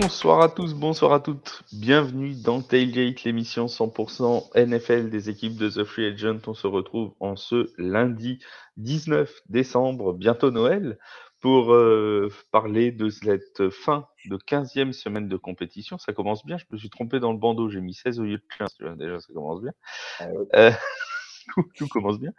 Bonsoir à tous, bonsoir à toutes. Bienvenue dans Tailgate, l'émission 100% NFL des équipes de The Free Agent. On se retrouve en ce lundi 19 décembre, bientôt Noël, pour euh, parler de cette fin de 15e semaine de compétition. Ça commence bien, je me suis trompé dans le bandeau, j'ai mis 16 au lieu de 15, déjà ça commence bien. Ah. Euh, tout commence bien.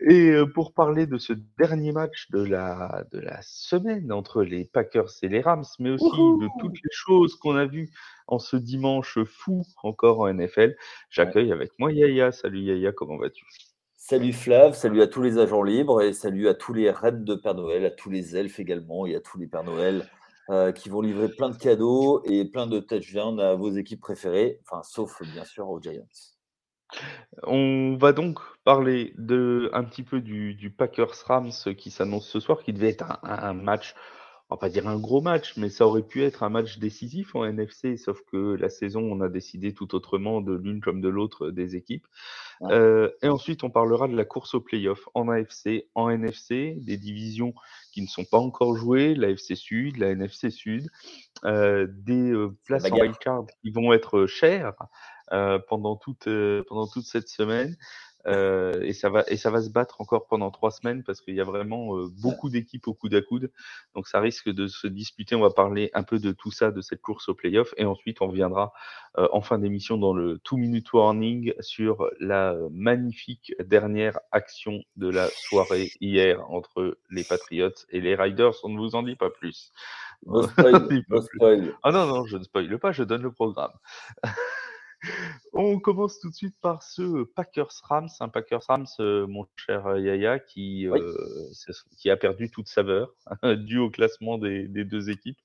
Et euh, pour parler de ce dernier match de la, de la semaine entre les Packers et les Rams, mais aussi de toutes les choses qu'on a vues en ce dimanche fou encore en NFL, j'accueille avec moi Yaya. Salut Yaya, comment vas-tu? Salut Flav, salut à tous les agents libres et salut à tous les reines de Père Noël, à tous les elfes également et à tous les Pères Noël euh, qui vont livrer plein de cadeaux et plein de touchdowns à vos équipes préférées, enfin sauf bien sûr aux Giants. On va donc parler de un petit peu du, du Packers Rams qui s'annonce ce soir, qui devait être un, un match, on va pas dire un gros match, mais ça aurait pu être un match décisif en NFC, sauf que la saison, on a décidé tout autrement de l'une comme de l'autre des équipes. Ouais. Euh, et ensuite, on parlera de la course au playoff en AFC, en NFC, des divisions qui ne sont pas encore jouées, l'AFC Sud, la NFC Sud, euh, des euh, places en wildcard qui vont être chères pendant toute euh, pendant toute cette semaine. Euh, et ça va et ça va se battre encore pendant trois semaines parce qu'il y a vraiment euh, beaucoup d'équipes au coude à coude. Donc ça risque de se disputer. On va parler un peu de tout ça, de cette course au playoff, et ensuite on reviendra euh, en fin d'émission dans le two minute warning sur la magnifique dernière action de la soirée hier entre les Patriots et les Riders. On ne vous en dit pas plus. Spoil, dit pas plus. spoil. Ah non, non, je ne spoile pas, je donne le programme. On commence tout de suite par ce Packers Rams, un Packers Rams, euh, mon cher euh, Yaya, qui, Oui. euh, qui a perdu toute saveur dû au classement des, des deux équipes.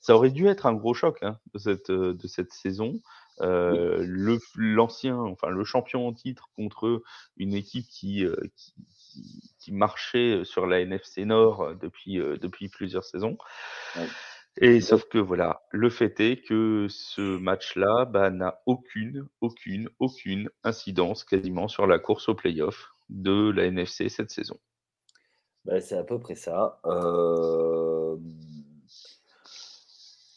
Ça aurait dû être un gros choc hein, de, cette, de cette saison. Euh, le l'ancien, enfin le champion en titre contre une équipe qui, euh, qui, marchait sur la NFC Nord depuis, depuis plusieurs saisons. Ouais. Et sauf que voilà, le fait est que ce match-là bah, n'a aucune, aucune, aucune incidence quasiment sur la course au playoff de la NFC cette saison. Bah, c'est à peu près ça. Euh,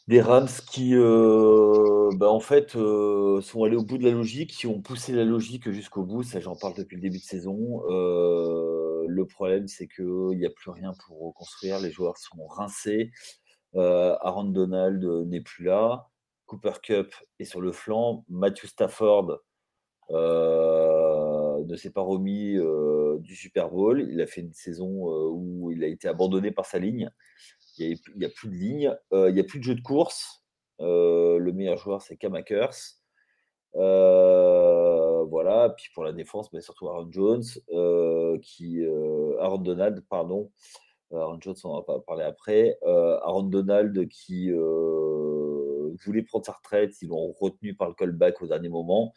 Des Rams qui, euh, bah, en fait, euh, sont allés au bout de la logique, qui ont poussé la logique jusqu'au bout. Ça, j'en parle depuis le début de saison. Euh, le problème, c'est qu'il n'y a plus rien pour reconstruire. Les joueurs sont rincés. Euh, Aaron Donald euh, n'est plus là. Cooper Cup est sur le flanc. Matthew Stafford euh, ne s'est pas remis du Super Bowl. Il a fait une saison où il a été abandonné par sa ligne. Il n'y a, plus de ligne. Il n'y a plus de jeu de course. Le meilleur joueur, c'est Cam Akers. Euh, voilà. Puis pour la défense, mais surtout Aaron Jones, qui, Aaron Donald, pardon. Euh, Aaron Jones, on en va parler après. Euh, Aaron Donald qui euh, voulait prendre sa retraite, ils l'ont retenu par le callback au dernier moment.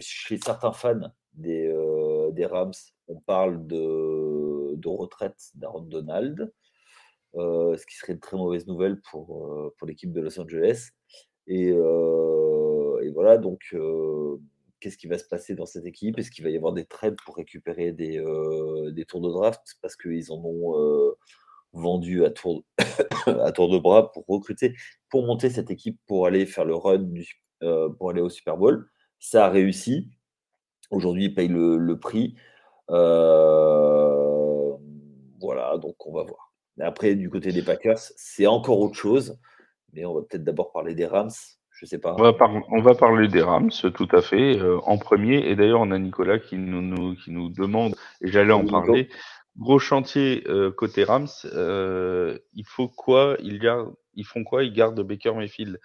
Chez certains fans des, des Rams, on parle de, de retraite d'Aaron Donald, ce qui serait une très mauvaise nouvelle pour, pour l'équipe de Los Angeles. Et, voilà, donc qu'est-ce qui va se passer dans cette équipe? Est-ce qu'il va y avoir des trades pour récupérer des, des tours de draft? Parce qu'ils en ont vendu à tour, à tour de bras pour recruter, pour monter cette équipe pour aller faire le run, du, pour aller au Super Bowl. Ça a réussi. Aujourd'hui, ils payent le, le prix. Voilà, donc on va voir. Après, du côté des Packers, c'est encore autre chose. Mais on va peut-être d'abord parler des Rams. Je sais pas. On va, par- on va parler des Rams, tout à fait, euh, en premier. Et d'ailleurs, on a Nicolas qui nous, nous- qui nous demande, et j'allais en parler, gros chantier euh, côté Rams. euh, il faut quoi ils, gardent, ils font quoi Ils gardent Baker Mayfield?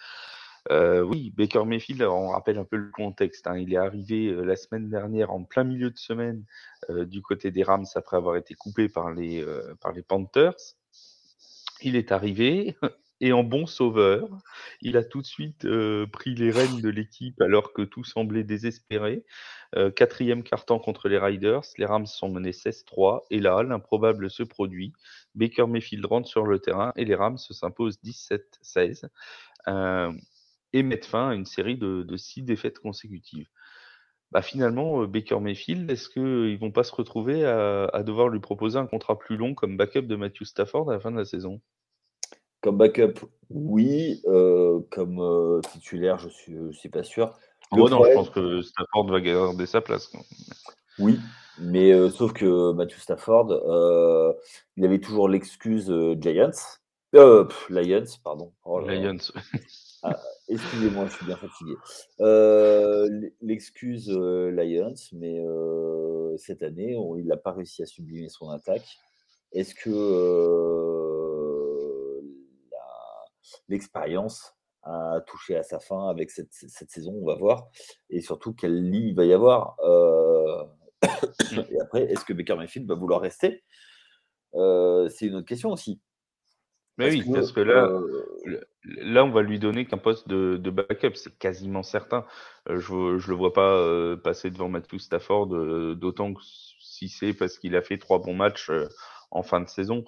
Oui, Baker Mayfield, on rappelle un peu le contexte. hein. Il est arrivé la semaine dernière, en plein milieu de semaine, du côté des Rams, après avoir été coupé par les, par les Panthers. Il est arrivé et en bon sauveur, il a tout de suite euh, pris les rênes de l'équipe alors que tout semblait désespéré. Euh, quatrième carton contre les Riders, les Rams sont menés 16-3 et là, l'improbable se produit. Baker Mayfield rentre sur le terrain et les Rams s'imposent 17-16 euh, et mettent fin à une série de, six défaites consécutives. Bah finalement, Baker Mayfield, est-ce qu'ils vont pas se retrouver à devoir lui proposer un contrat plus long comme backup de Matthew Stafford à la fin de la saison? Comme backup, oui. comme titulaire, je suis, je suis pas sûr. Oh non, je pense que Stafford va garder sa place. Oui, mais sauf que Matthew Stafford, il avait toujours l'excuse Giants. Lions, pardon. Oh Lions. Ah, excusez-moi, je suis bien fatigué. L'excuse Lions, mais cette année, il n'a pas réussi à sublimer son attaque. Est-ce que l'expérience a touché à sa fin avec cette, saison On va voir. Et surtout, quelle ligne il va y avoir Et après, est-ce que Baker Mayfield va vouloir rester? C'est une autre question aussi. Mais oui, parce que là, là, on va lui donner qu'un poste de, backup, c'est quasiment certain. je ne le vois pas passer devant Matthew Stafford, d'autant que si c'est parce qu'il a fait trois bons matchs en fin de saison,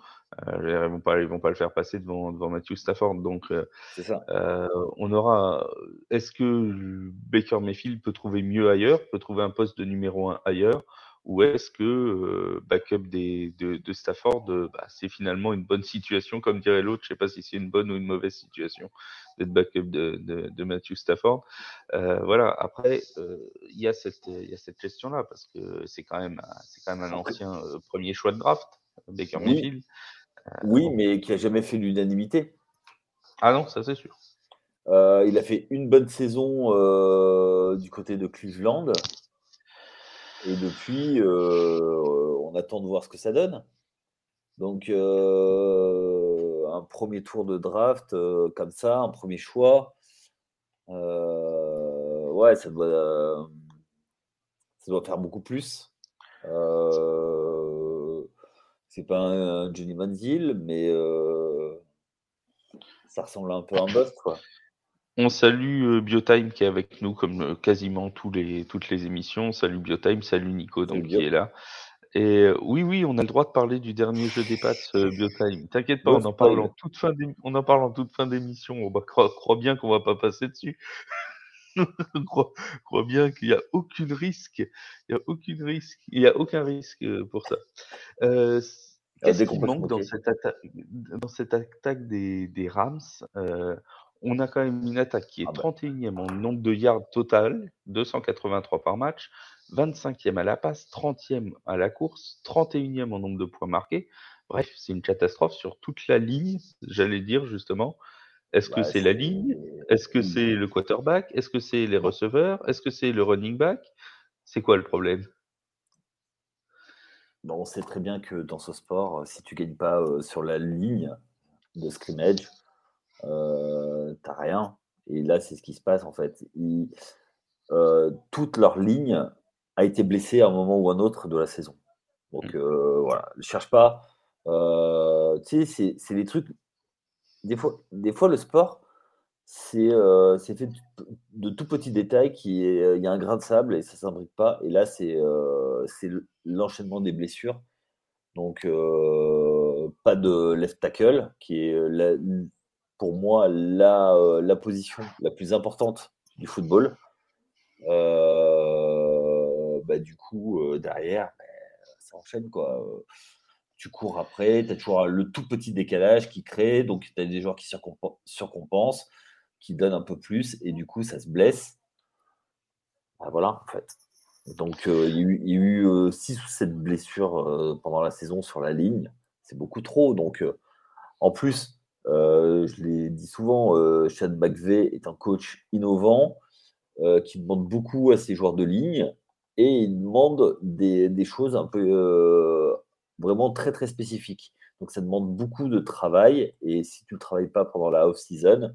ils vont pas, ils vont pas le faire passer devant, devant Matthew Stafford. Donc, on aura. Est-ce que Baker Mayfield peut trouver mieux ailleurs, peut trouver un poste de numéro un ailleurs ou est-ce que euh, backup des, de, de Stafford, euh, bah, c'est finalement une bonne situation, comme dirait l'autre. Je sais pas si c'est une bonne ou une mauvaise situation d'être backup de, de, de, Matthew Stafford. Euh, voilà. Après, euh, il y a cette, il y a cette question-là parce que c'est quand même, c'est quand même un ancien premier choix de draft, Baker oui. Mayfield. oui, mais qui a jamais fait l'unanimité. Ah non, ça c'est sûr. il a fait une bonne saison du côté de Cleveland. Et depuis, euh, on attend de voir ce que ça donne. Donc, euh, un premier tour de draft euh, comme ça, un premier choix, ouais, ça doit, ça doit faire beaucoup plus. C'est pas un, Johnny Manziel, mais ça ressemble un peu à un boss, quoi. On salue euh, Biotime qui est avec nous comme euh, quasiment tous les, toutes les émissions. Salut Biotime, salut Nico donc, qui est là. Et euh, oui, oui, on a le droit de parler du dernier jeu des pattes, Biotime. T'inquiète pas, on en, parle en toute fin on en parle en toute fin d'émission. On va croire, bien qu'on va pas passer dessus. crois, crois, bien qu'il n'y a aucun risque. Il n'y a aucun risque. Il y a aucun risque pour ça. Euh, Qu'est-ce qui manque dans cette, dans cette, attaque des, des Rams euh, on a quand même une attaque qui est 31e ah bah. en nombre de yards total, 283 par match, 25e à la passe, 30e à la course, 31e en nombre de points marqués. Bref, c'est une catastrophe sur toute la ligne, j'allais dire justement. Est-ce que bah, c'est la ligne? Est-ce que c'est le quarterback? Est-ce que c'est les receveurs? Est-ce que c'est le running back? C'est quoi le problème? Bon, On sait très bien que dans ce sport, si tu gagnes pas euh, sur la ligne de scrimmage, euh, t'as rien. Et là, c'est ce qui se passe en fait. Euh, toute leur ligne a été blessée à un moment ou un autre de la saison. Donc mmh. euh, voilà, ne cherche pas. tu sais, c'est des trucs. Des fois, des fois le sport, c'est fait de, tout petits détails qui il y a un grain de sable et ça s'imbrique pas. Et là, c'est l'enchaînement des blessures. Donc, pas de left tackle, qui est pour moi la, euh, la position la plus importante du football. Euh, bah, du coup, euh, derrière, bah, ça enchaîne. Quoi. Tu cours après, tu as toujours le tout petit décalage qui crée, donc tu as des joueurs qui surcompensent, qui donnent un peu plus, et du coup, ça se blesse. Bah, voilà, en fait. Donc, il y a eu 6 ou 7 blessures pendant la saison sur la ligne. C'est beaucoup trop. Donc, en plus, euh, je l'ai dit souvent, euh, Chad McVeigh est un coach innovant euh, qui demande beaucoup à ses joueurs de ligne et il demande des choses un peu vraiment très très spécifiques. Donc ça demande beaucoup de travail et si tu ne travailles pas pendant la off-season,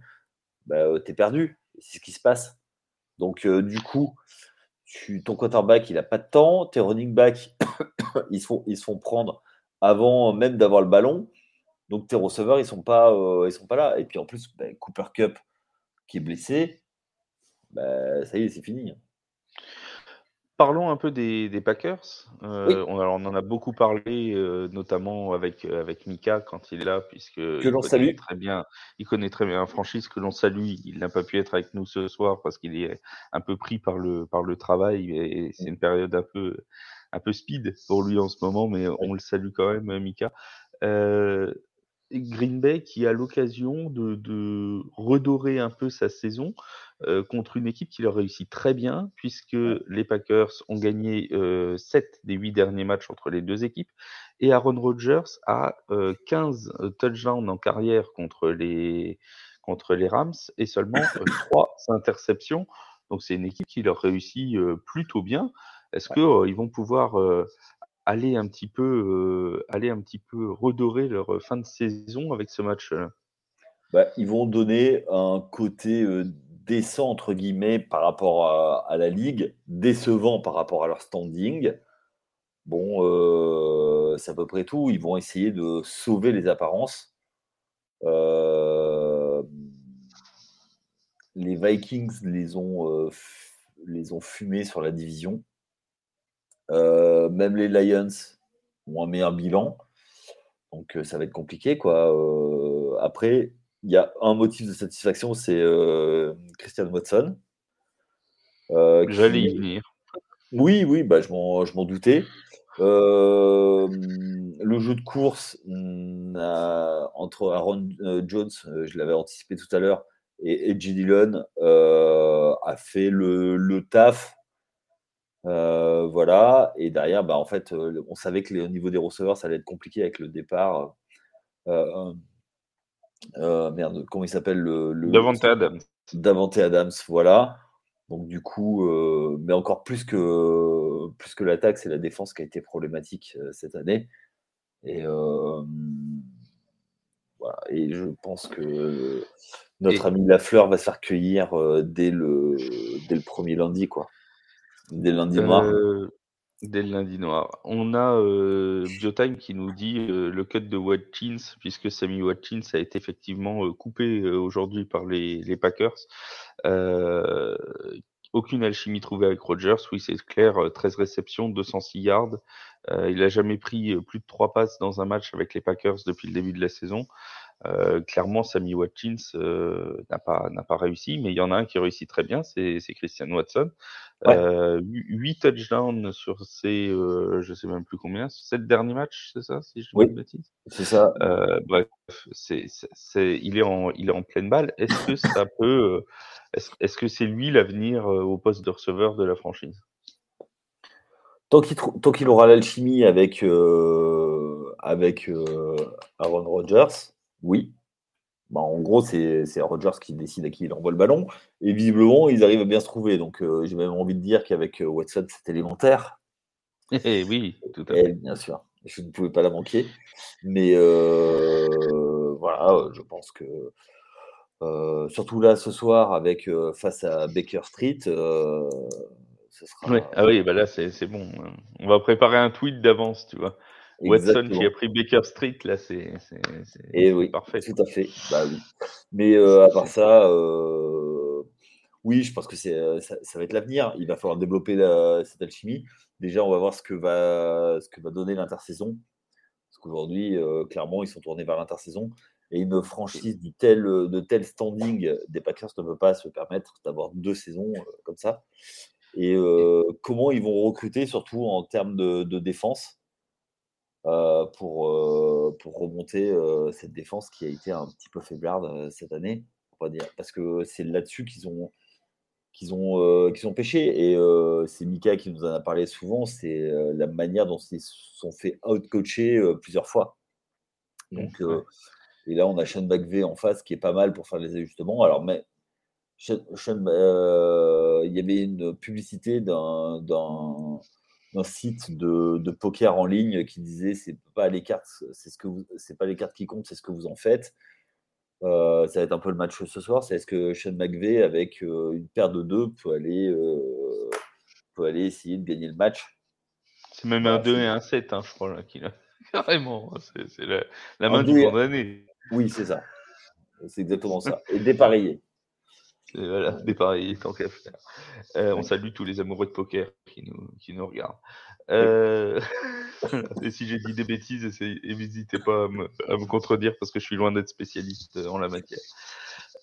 bah, tu es perdu. C'est ce qui se passe. Donc du coup, tu, ton quarterback, il n'a pas de temps, tes running backs, ils, se font, ils se font prendre avant même d'avoir le ballon. Donc tes receveurs, ils sont pas, euh, ils sont pas là. Et puis en plus, bah, Cooper Cup qui est blessé, bah, ça y est, c'est fini. Parlons un peu des, Packers. Euh, on, on, en a beaucoup parlé, euh, notamment avec, avec Mika quand il est là, puisque que l'on salue très bien. Il connaît très bien la franchise que l'on salue. Il n'a pas pu être avec nous ce soir parce qu'il est un peu pris par le par le travail et c'est une période un peu un peu speed pour lui en ce moment, mais on le salue quand même, Mika. Euh, Green Bay qui a l'occasion de, de, redorer un peu sa saison euh, contre une équipe qui leur réussit très bien, puisque les Packers ont gagné euh, 7 des 8 derniers matchs entre les deux équipes, et Aaron Rodgers a euh, 15 touchdowns en carrière contre les, contre les Rams et seulement 3 interceptions. Donc c'est une équipe qui leur réussit plutôt bien. Est-ce qu'ils vont pouvoir aller un petit peu, aller un petit peu redorer leur fin de saison avec ce match bah, Ils vont donner un côté décent entre guillemets par rapport à, la ligue, décevant par rapport à leur standing. Bon, c'est à peu près tout. Ils vont essayer de sauver les apparences. les Vikings les ont, les ont fumés sur la division. Euh, même les Lions ont un meilleur bilan. Donc euh, ça va être compliqué. Quoi. Euh, après, il y a un motif de satisfaction, c'est Christian Watson. J'allais y venir. Oui, oui, bah, je m'en doutais. le jeu de course entre Aaron Jones, je l'avais anticipé tout à l'heure, et Edgy Dillon a fait le, le taf euh, voilà. Et derrière, bah, en fait, euh, on savait que au niveau des receveurs, ça allait être compliqué avec le départ. Euh, merde, comment il s'appelle le, le Davante Adams. Davante Adams, voilà. Donc du coup, mais encore plus que plus que l'attaque, c'est la défense qui a été problématique cette année. Et voilà. Et je pense que notre ami Lafleur va se faire cueillir dès le dès le premier lundi, quoi. Dès lundi noir. Euh, dès le lundi noir. On a euh, Biotime qui nous dit euh, le cut de Watkins, puisque Sammy Watkins a été effectivement coupé aujourd'hui par les, Packers. aucune alchimie trouvée avec Rogers. Oui, c'est clair. 13 réceptions, 206 yards. il n'a jamais pris plus de 3 passes dans un match avec les Packers depuis le début de la saison. Euh, clairement, Sammy Watkins euh, n'a pas n'a pas réussi, mais il y en a un qui réussit très bien, c'est Christian Watson. Euh, 8 touchdowns sur ses, euh, je sais même plus combien, 7 derniers matchs, c'est ça, si je ne oui, C'est ça. Euh, bref, c'est, c'est, il est en, il est en pleine balle. Est-ce que ça peut, est-ce, est-ce que c'est lui l'avenir au poste de receveur de la franchise? Tant qu'il, tant qu'il aura l'alchimie avec, avec Aaron Rodgers, oui. Bah, en gros, c'est Rogers qui décide à qui il envoie le ballon. Et visiblement, ils arrivent à bien se trouver. Donc, euh, j'ai même envie de dire qu'avec euh, Watson, c'est élémentaire. Eh oui, tout à fait. Eh, bien sûr. Je ne pouvais pas la manquer. Mais euh, voilà, je pense que. surtout là, ce soir, avec face à Baker Street, ce sera. Ah oui, bah là, c'est bon. On va préparer un tweet d'avance, tu vois. Watson qui a pris Baker Street, là, c'est oui, parfait. Tout à fait. Bah, oui. Mais euh, à part ça, euh, oui, je pense que c'est ça, va être l'avenir. Il va falloir développer cette alchimie. Déjà, on va voir ce que va, ce que va donner l'intersaison. Parce qu'aujourd'hui, euh, clairement, ils sont tournés vers l'intersaison. Et une franchise du tel, de tel standing des Packers ne peut pas se permettre d'avoir deux saisons comme ça. Et comment ils vont recruter, surtout en termes de, de défense? euh, pour, euh, pour remonter euh, cette défense qui a été un petit peu faiblarde cette année, on va dire, parce que c'est là-dessus qu'ils ont qu'ils ont, qu'ils ont pêché. Et c'est Mika qui nous en a parlé souvent, c'est la manière dont ils se sont fait out-coacher plusieurs fois. Mmh, Donc, et là, on a Sean McVay en face qui est pas mal pour faire les ajustements. Alors, mais il y avait une publicité d'un un site de, poker en ligne qui disait c'est pas les cartes, c'est ce que c'est pas les cartes qui comptent, c'est ce que vous en faites. Euh, ça va être un peu le match ce soir. C'est est-ce que Sean McVay avec euh, une paire de deux peut aller euh, peut aller essayer de gagner le match? C'est même un 2 et un 7, hein, je crois là qu'il a carrément. C'est la, main du condamné. Oui, c'est ça. C'est exactement ça. Et dépareillé. Voilà, dépareillé tant qu'à faire. Euh, on salue tous les amoureux de poker qui nous, qui nous regardent. Euh... et si j'ai dit des bêtises, n'hésitez pas à me, à me, contredire parce que je suis loin d'être spécialiste en la matière.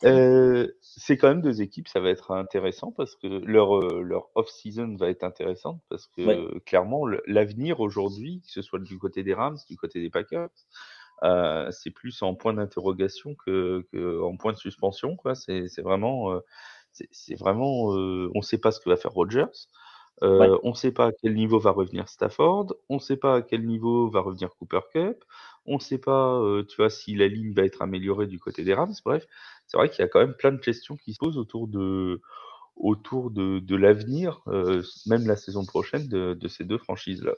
Euh, c'est quand même deux équipes, ça va être intéressant parce que leur, leur off-season va être intéressante parce que clairement, l'avenir aujourd'hui, que ce soit du côté des Rams, du côté des Packers, c'est plus en point d'interrogation que, que, en point de suspension. Quoi. C'est, c'est vraiment, c'est, vraiment, on ne sait pas ce que va faire Rogers. Euh, On ne sait pas à quel niveau va revenir Stafford, on ne sait pas à quel niveau va revenir Cooper Cup, on ne sait pas, euh, tu vois, si la ligne va être améliorée du côté des Rams. Bref, c'est vrai qu'il y a quand même plein de questions qui se posent autour de, autour de, de l'avenir, euh, même la saison prochaine, de, de ces deux franchises-là.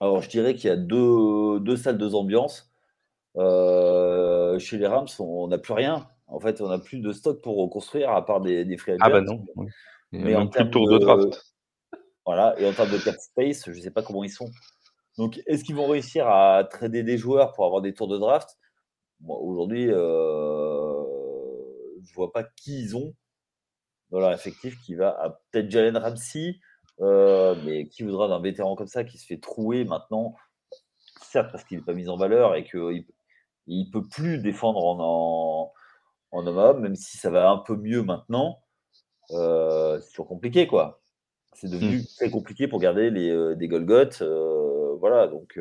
Alors, je dirais qu'il y a deux, deux salles, deux ambiances. Euh, chez les Rams, on n'a plus rien. En fait, on n'a plus de stock pour reconstruire à part des, des free Ah bah non. Mais en plus de tour de draft. Voilà, et en termes de cap space, je ne sais pas comment ils sont. Donc, est-ce qu'ils vont réussir à trader des joueurs pour avoir des tours de draft? Moi, Aujourd'hui, euh, je ne vois pas qui ils ont dans leur effectif qui va. Peut-être Jalen Ramsey, euh, mais qui voudra d'un vétéran comme ça qui se fait trouer maintenant? Certes, parce qu'il n'est pas mis en valeur et qu'il ne peut plus défendre en, en, homme homme, même si ça va un peu mieux maintenant. Euh, c'est toujours compliqué, quoi. C'est devenu mmh. très compliqué pour garder les, euh, des Golgoth. Euh, voilà, donc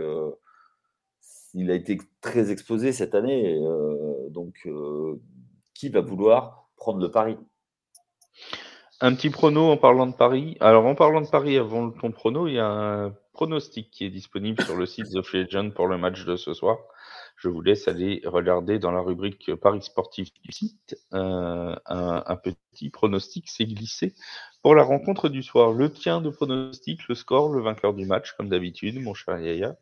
il a été très exposé cette année. donc, qui va vouloir prendre le pari? Un petit prono en parlant de Paris. Alors, en parlant de Paris, avant ton prono, il y a un pronostic qui est disponible sur le site The Free Agent pour le match de ce soir je vous laisse aller regarder dans la rubrique Paris sportif du site. Euh, un, petit pronostic s'est glissé pour la rencontre du soir. Le tien de pronostic, le score, le vainqueur du match, comme d'habitude, mon cher Yaya.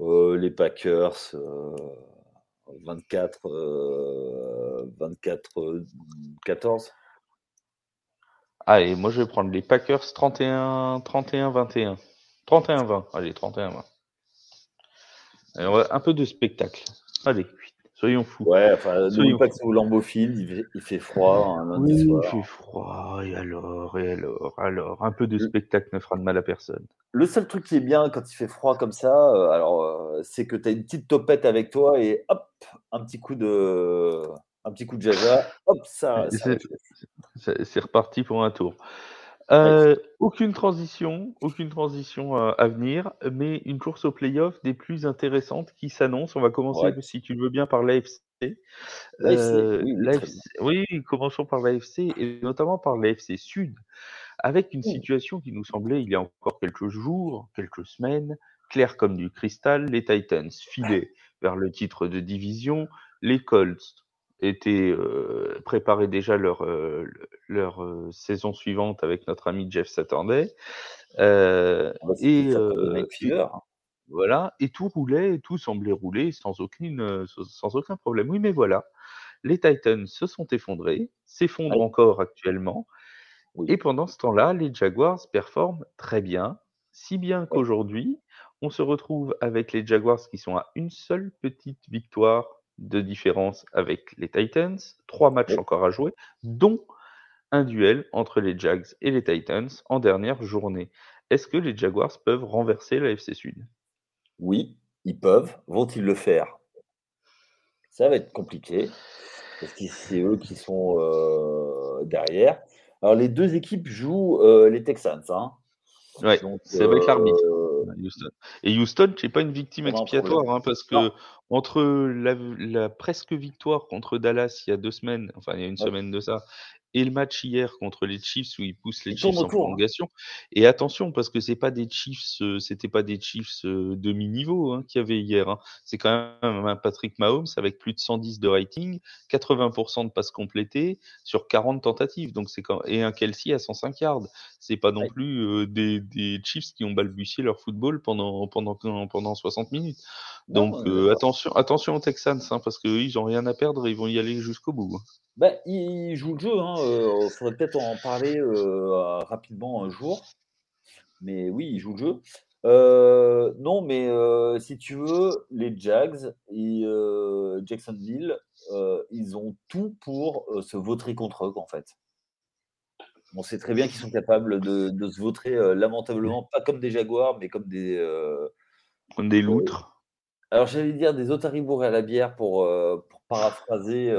Euh, les Packers, 24, 24, 14. Allez, moi je vais prendre les Packers 31, 31, 21. 31, 20. Allez, 31, 20 un peu de spectacle. Allez, soyons fous. Ouais, enfin, soyons pas que c'est au Lambeau il, fait froid oui, Il fait froid, et alors, et alors, alors, un peu de spectacle ne fera de mal à personne. Le seul truc qui est bien quand il fait froid comme ça, euh, alors, euh, c'est que tu as une petite topette avec toi et hop, un petit coup de, un petit coup de jaja, hop, ça. C'est reparti pour un tour. Euh, aucune transition, aucune transition euh, à venir, mais une course au playoff des plus intéressantes qui s'annonce. On va commencer, si tu le veux bien, par l'AFC. Euh, oui, commençons par l'AFC et notamment par l'AFC Sud, avec une situation qui nous semblait il y a encore quelques jours, quelques semaines, claire comme du cristal. Les Titans filaient vers le titre de division, les Colts étaient euh, déjà leur, euh, leur euh, saison suivante avec notre ami Jeff Saturday. Euh, ah bah, et, voilà, et tout roulait, et tout semblait rouler sans, aucune, sans aucun problème. Oui, mais voilà, les Titans se sont effondrés, s'effondrent encore actuellement. Et pendant ce temps-là, les Jaguars performent très bien, si bien qu'aujourd'hui, on se retrouve avec les Jaguars qui sont à une seule petite victoire de différence avec les Titans, trois matchs encore à jouer, dont un duel entre les Jags et les Titans en dernière journée. Est-ce que les Jaguars peuvent renverser la FC Sud? Oui, ils peuvent. Vont-ils le faire? Ça va être compliqué, parce que c'est eux qui sont euh, derrière. Alors les deux équipes jouent euh, les Texans. Hein. Ouais, c'est avec l'arbitre. Et Houston, c'est pas une victime expiatoire, hein, parce que entre la, presque victoire contre Dallas il y a deux semaines, enfin il y a une semaine de ça, et le match hier contre les Chiefs où ils poussent les Chiefs en hein. prolongation. Et attention parce que c'est pas des Chiefs, euh, c'était pas des Chiefs euh, demi-niveau hein, qu'il y avait hier. Hein. C'est quand même un Patrick Mahomes avec plus de 110 de rating, 80% de passes complétées sur 40 tentatives. Donc c'est quand... et un Kelsey à 105 yards. C'est pas non plus euh, des, des, Chiefs qui ont balbutié leur football pendant pendant pendant 60 minutes. Donc attention attention aux Texans parce que ils ont rien à perdre, ils vont y aller jusqu'au bout. Bah, il joue le jeu, hein, euh, faudrait peut-être en parler, euh, rapidement un jour. Mais oui, il joue le jeu. Euh, non, mais si tu veux, les Jags et Jacksonville, ils ont tout pour, se vautrer contre eux, en fait. On sait très bien qu'ils sont capables de se vautrer, lamentablement, pas comme des jaguars, mais comme des, Comme des loutres. alors j'allais dire des Otaribourg à la bière pour, pour paraphraser,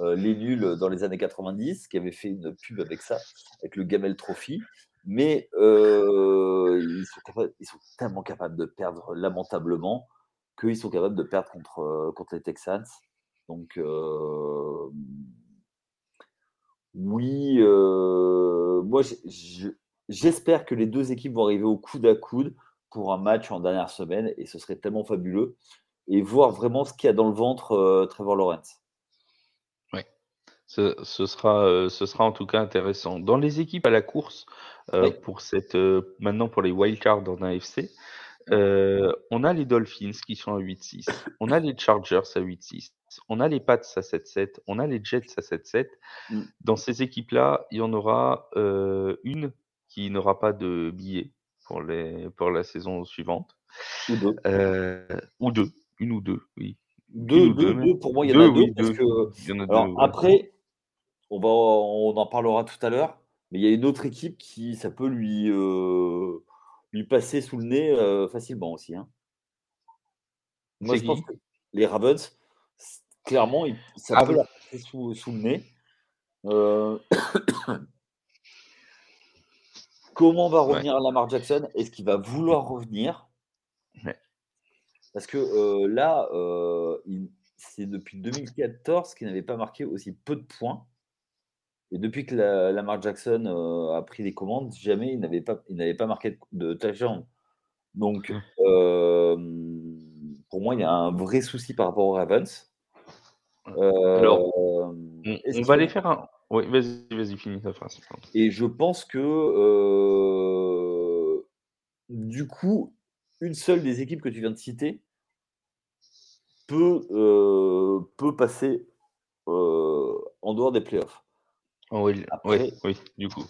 euh, les nuls dans les années 90, qui avait fait une pub avec ça, avec le Gamel Trophy. Mais euh, ils, sont tellement capables de perdre lamentablement qu'ils sont capables de perdre contre, contre les Texans. Donc, oui, moi, j'espère que les deux équipes vont arriver au coude à coude pour un match en dernière semaine et ce serait tellement fabuleux. Et voir vraiment ce qu'il y a dans le ventre Trevor Lawrence. Oui, ce, sera, ce sera en tout cas intéressant. Dans les équipes à la course, pour cette, maintenant pour les wildcards en AFC, on a les Dolphins qui sont à 8-6, on a les Chargers à 8-6, on a les Pats à 7-7, on a les Jets à 7-7. Mmh. Dans ces équipes-là, il y en aura une qui n'aura pas de billet pour, les, pour la saison suivante. Ou deux. ou deux. Une ou deux, oui. Deux, deux, pour moi, il y en a deux. parce que... Après, on, va, on en parlera tout à l'heure, mais il y a une autre équipe qui, ça peut lui, lui passer sous le nez facilement aussi. Hein. Moi, je pense que les Ravens, clairement, ça ah peut leur passer sous, le nez. Comment va revenir Lamar Jackson? Est-ce qu'il va vouloir revenir? Parce que là, c'est depuis 2014 qu'il n'avait pas marqué aussi peu de points. Et depuis que Lamar Jackson a pris les commandes, jamais il n'avait pas, il pas marqué de touchdown. Donc, mmh. pour moi, il y a un vrai souci par rapport aux Ravens. Alors, on, va aller faire un. Oui, vas-y, vas-y, finis ta phrase. Et je pense que euh, du coup, une seule des équipes que tu viens de citer peut, euh, peut passer euh, en dehors des playoffs. Oui, oui, oui, du coup.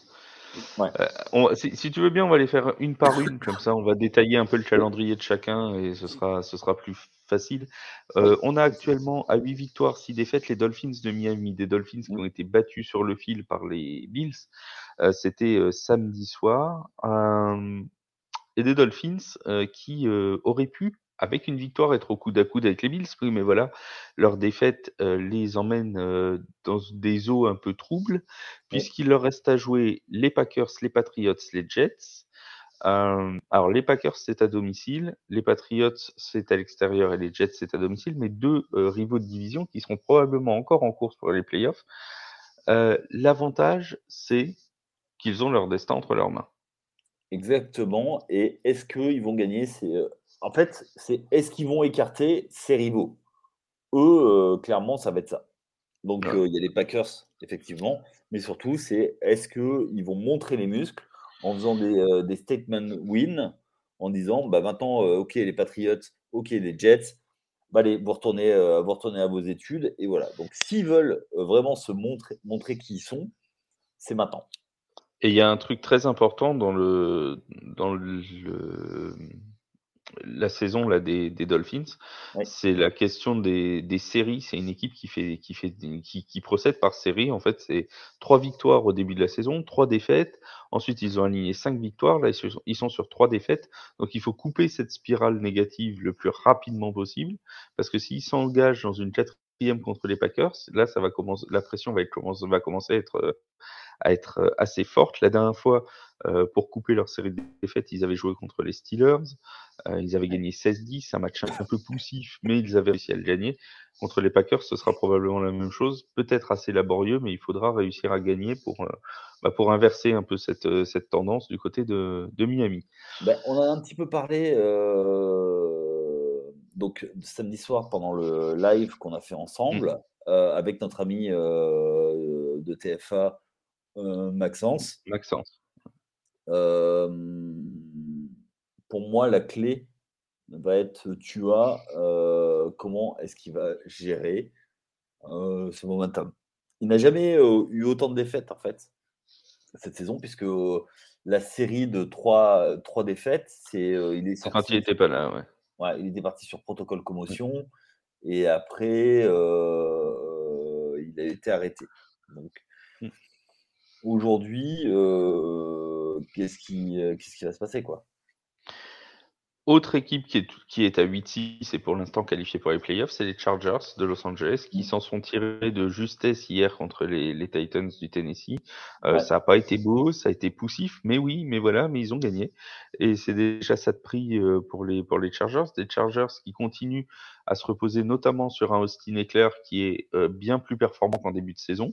Euh, si, tu veux bien, on va les faire une par une, comme ça on va détailler un peu le calendrier de chacun et ce sera, ce sera plus facile. Euh, on a actuellement à 8 victoires, 6 défaites les Dolphins de Miami, des Dolphins qui ont été battus sur le fil par les Bills. Euh, c'était samedi soir. et des Dolphins qui auraient pu avec une victoire, être au coude à coude avec les Bills, mais voilà, leur défaite euh, les emmène euh, dans des eaux un peu troubles, puisqu'il leur reste à jouer les Packers, les Patriots, les Jets. Euh, alors, les Packers, c'est à domicile, les Patriots, c'est à l'extérieur, et les Jets, c'est à domicile, mais deux rivaux de division qui seront probablement encore en course pour les playoffs. L'avantage, c'est qu'ils ont leur destin entre leurs mains. Exactement. Et est-ce qu'ils vont gagner? C'est en fait, c'est est-ce qu'ils vont écarter ces rivaux? Eux, euh, clairement, ça va être ça. Donc, euh, il y a les Packers, effectivement, mais surtout, c'est est-ce qu'ils vont montrer les muscles en faisant des, euh, statement wins, en disant bah, maintenant, ok, les Patriots, ok, les Jets, bah, allez, vous retournez, vous retournez à vos études, et voilà. Donc, s'ils veulent vraiment se montrer, montrer qui ils sont, c'est maintenant. Et il y a un truc très important dans le, dans le la saison là, des, des Dolphins, c'est la question des, des séries. C'est une équipe qui, fait, qui, fait, qui, qui procède par série. En fait, c'est trois victoires au début de la saison, trois défaites. Ensuite, ils ont aligné cinq victoires. Là, ils sont sur trois défaites. Donc, il faut couper cette spirale négative le plus rapidement possible. Parce que s'ils s'engagent dans une quatrième contre les Packers, là, ça va commencer, la pression va, être, va commencer à être, à être assez forte. La dernière fois, euh, pour couper leur série de défaites, ils avaient joué contre les Steelers. Euh, ils avaient gagné 16-10, un match un peu poussif, mais ils avaient réussi à le gagner. Contre les Packers, ce sera probablement la même chose, peut-être assez laborieux, mais il faudra réussir à gagner pour, euh, bah, pour inverser un peu cette, cette tendance du côté de, de Miami. Ben, on en a un petit peu parlé donc samedi soir pendant le live qu'on a fait ensemble mmh. avec notre ami de TFA Maxence. Maxence pour moi, la clé va être tu as comment est-ce qu'il va gérer ce momentum. Il n'a jamais eu autant de défaites en fait cette saison puisque la série de trois, trois défaites, c'est il est quand il n'était pas là, ouais. Ouais. Il était parti sur protocole commotion et après il a été arrêté. Donc mmh. aujourd'hui, qu'est-ce qui, qu'est-ce qui va se passer quoi? Autre équipe qui est, qui est à 8-6 et pour l'instant qualifiée pour les playoffs, c'est les Chargers de Los Angeles qui s'en sont tirés de justesse hier contre les, les Titans du Tennessee. Euh, Ça n'a pas été beau, ça a été poussif, mais oui, mais voilà, mais ils ont gagné. Et c'est déjà ça de prix euh, pour les, pour les Chargers. Des Chargers qui continuent à se reposer notamment sur un Austin Eckler qui est euh, bien plus performant qu'en début de saison.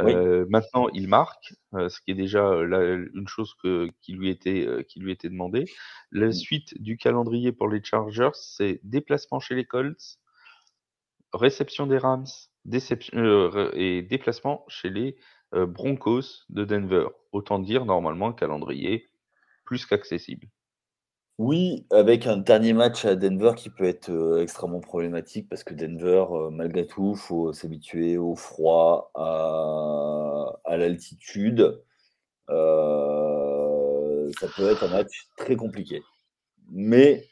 Euh, maintenant, il marque, euh, ce qui est déjà une chose que, qui, lui était, qui lui était demandée. La suite du calendrier pour les Chargers, c'est déplacement chez les Colts, réception des Rams et déplacement chez les Broncos de Denver. Autant dire normalement un calendrier plus qu'accessible. Oui, avec un dernier match à Denver qui peut être euh, extrêmement problématique parce que Denver, euh, malgré tout, il faut s'habituer au froid, à, l'altitude. Euh, ça peut être un match très compliqué. Mais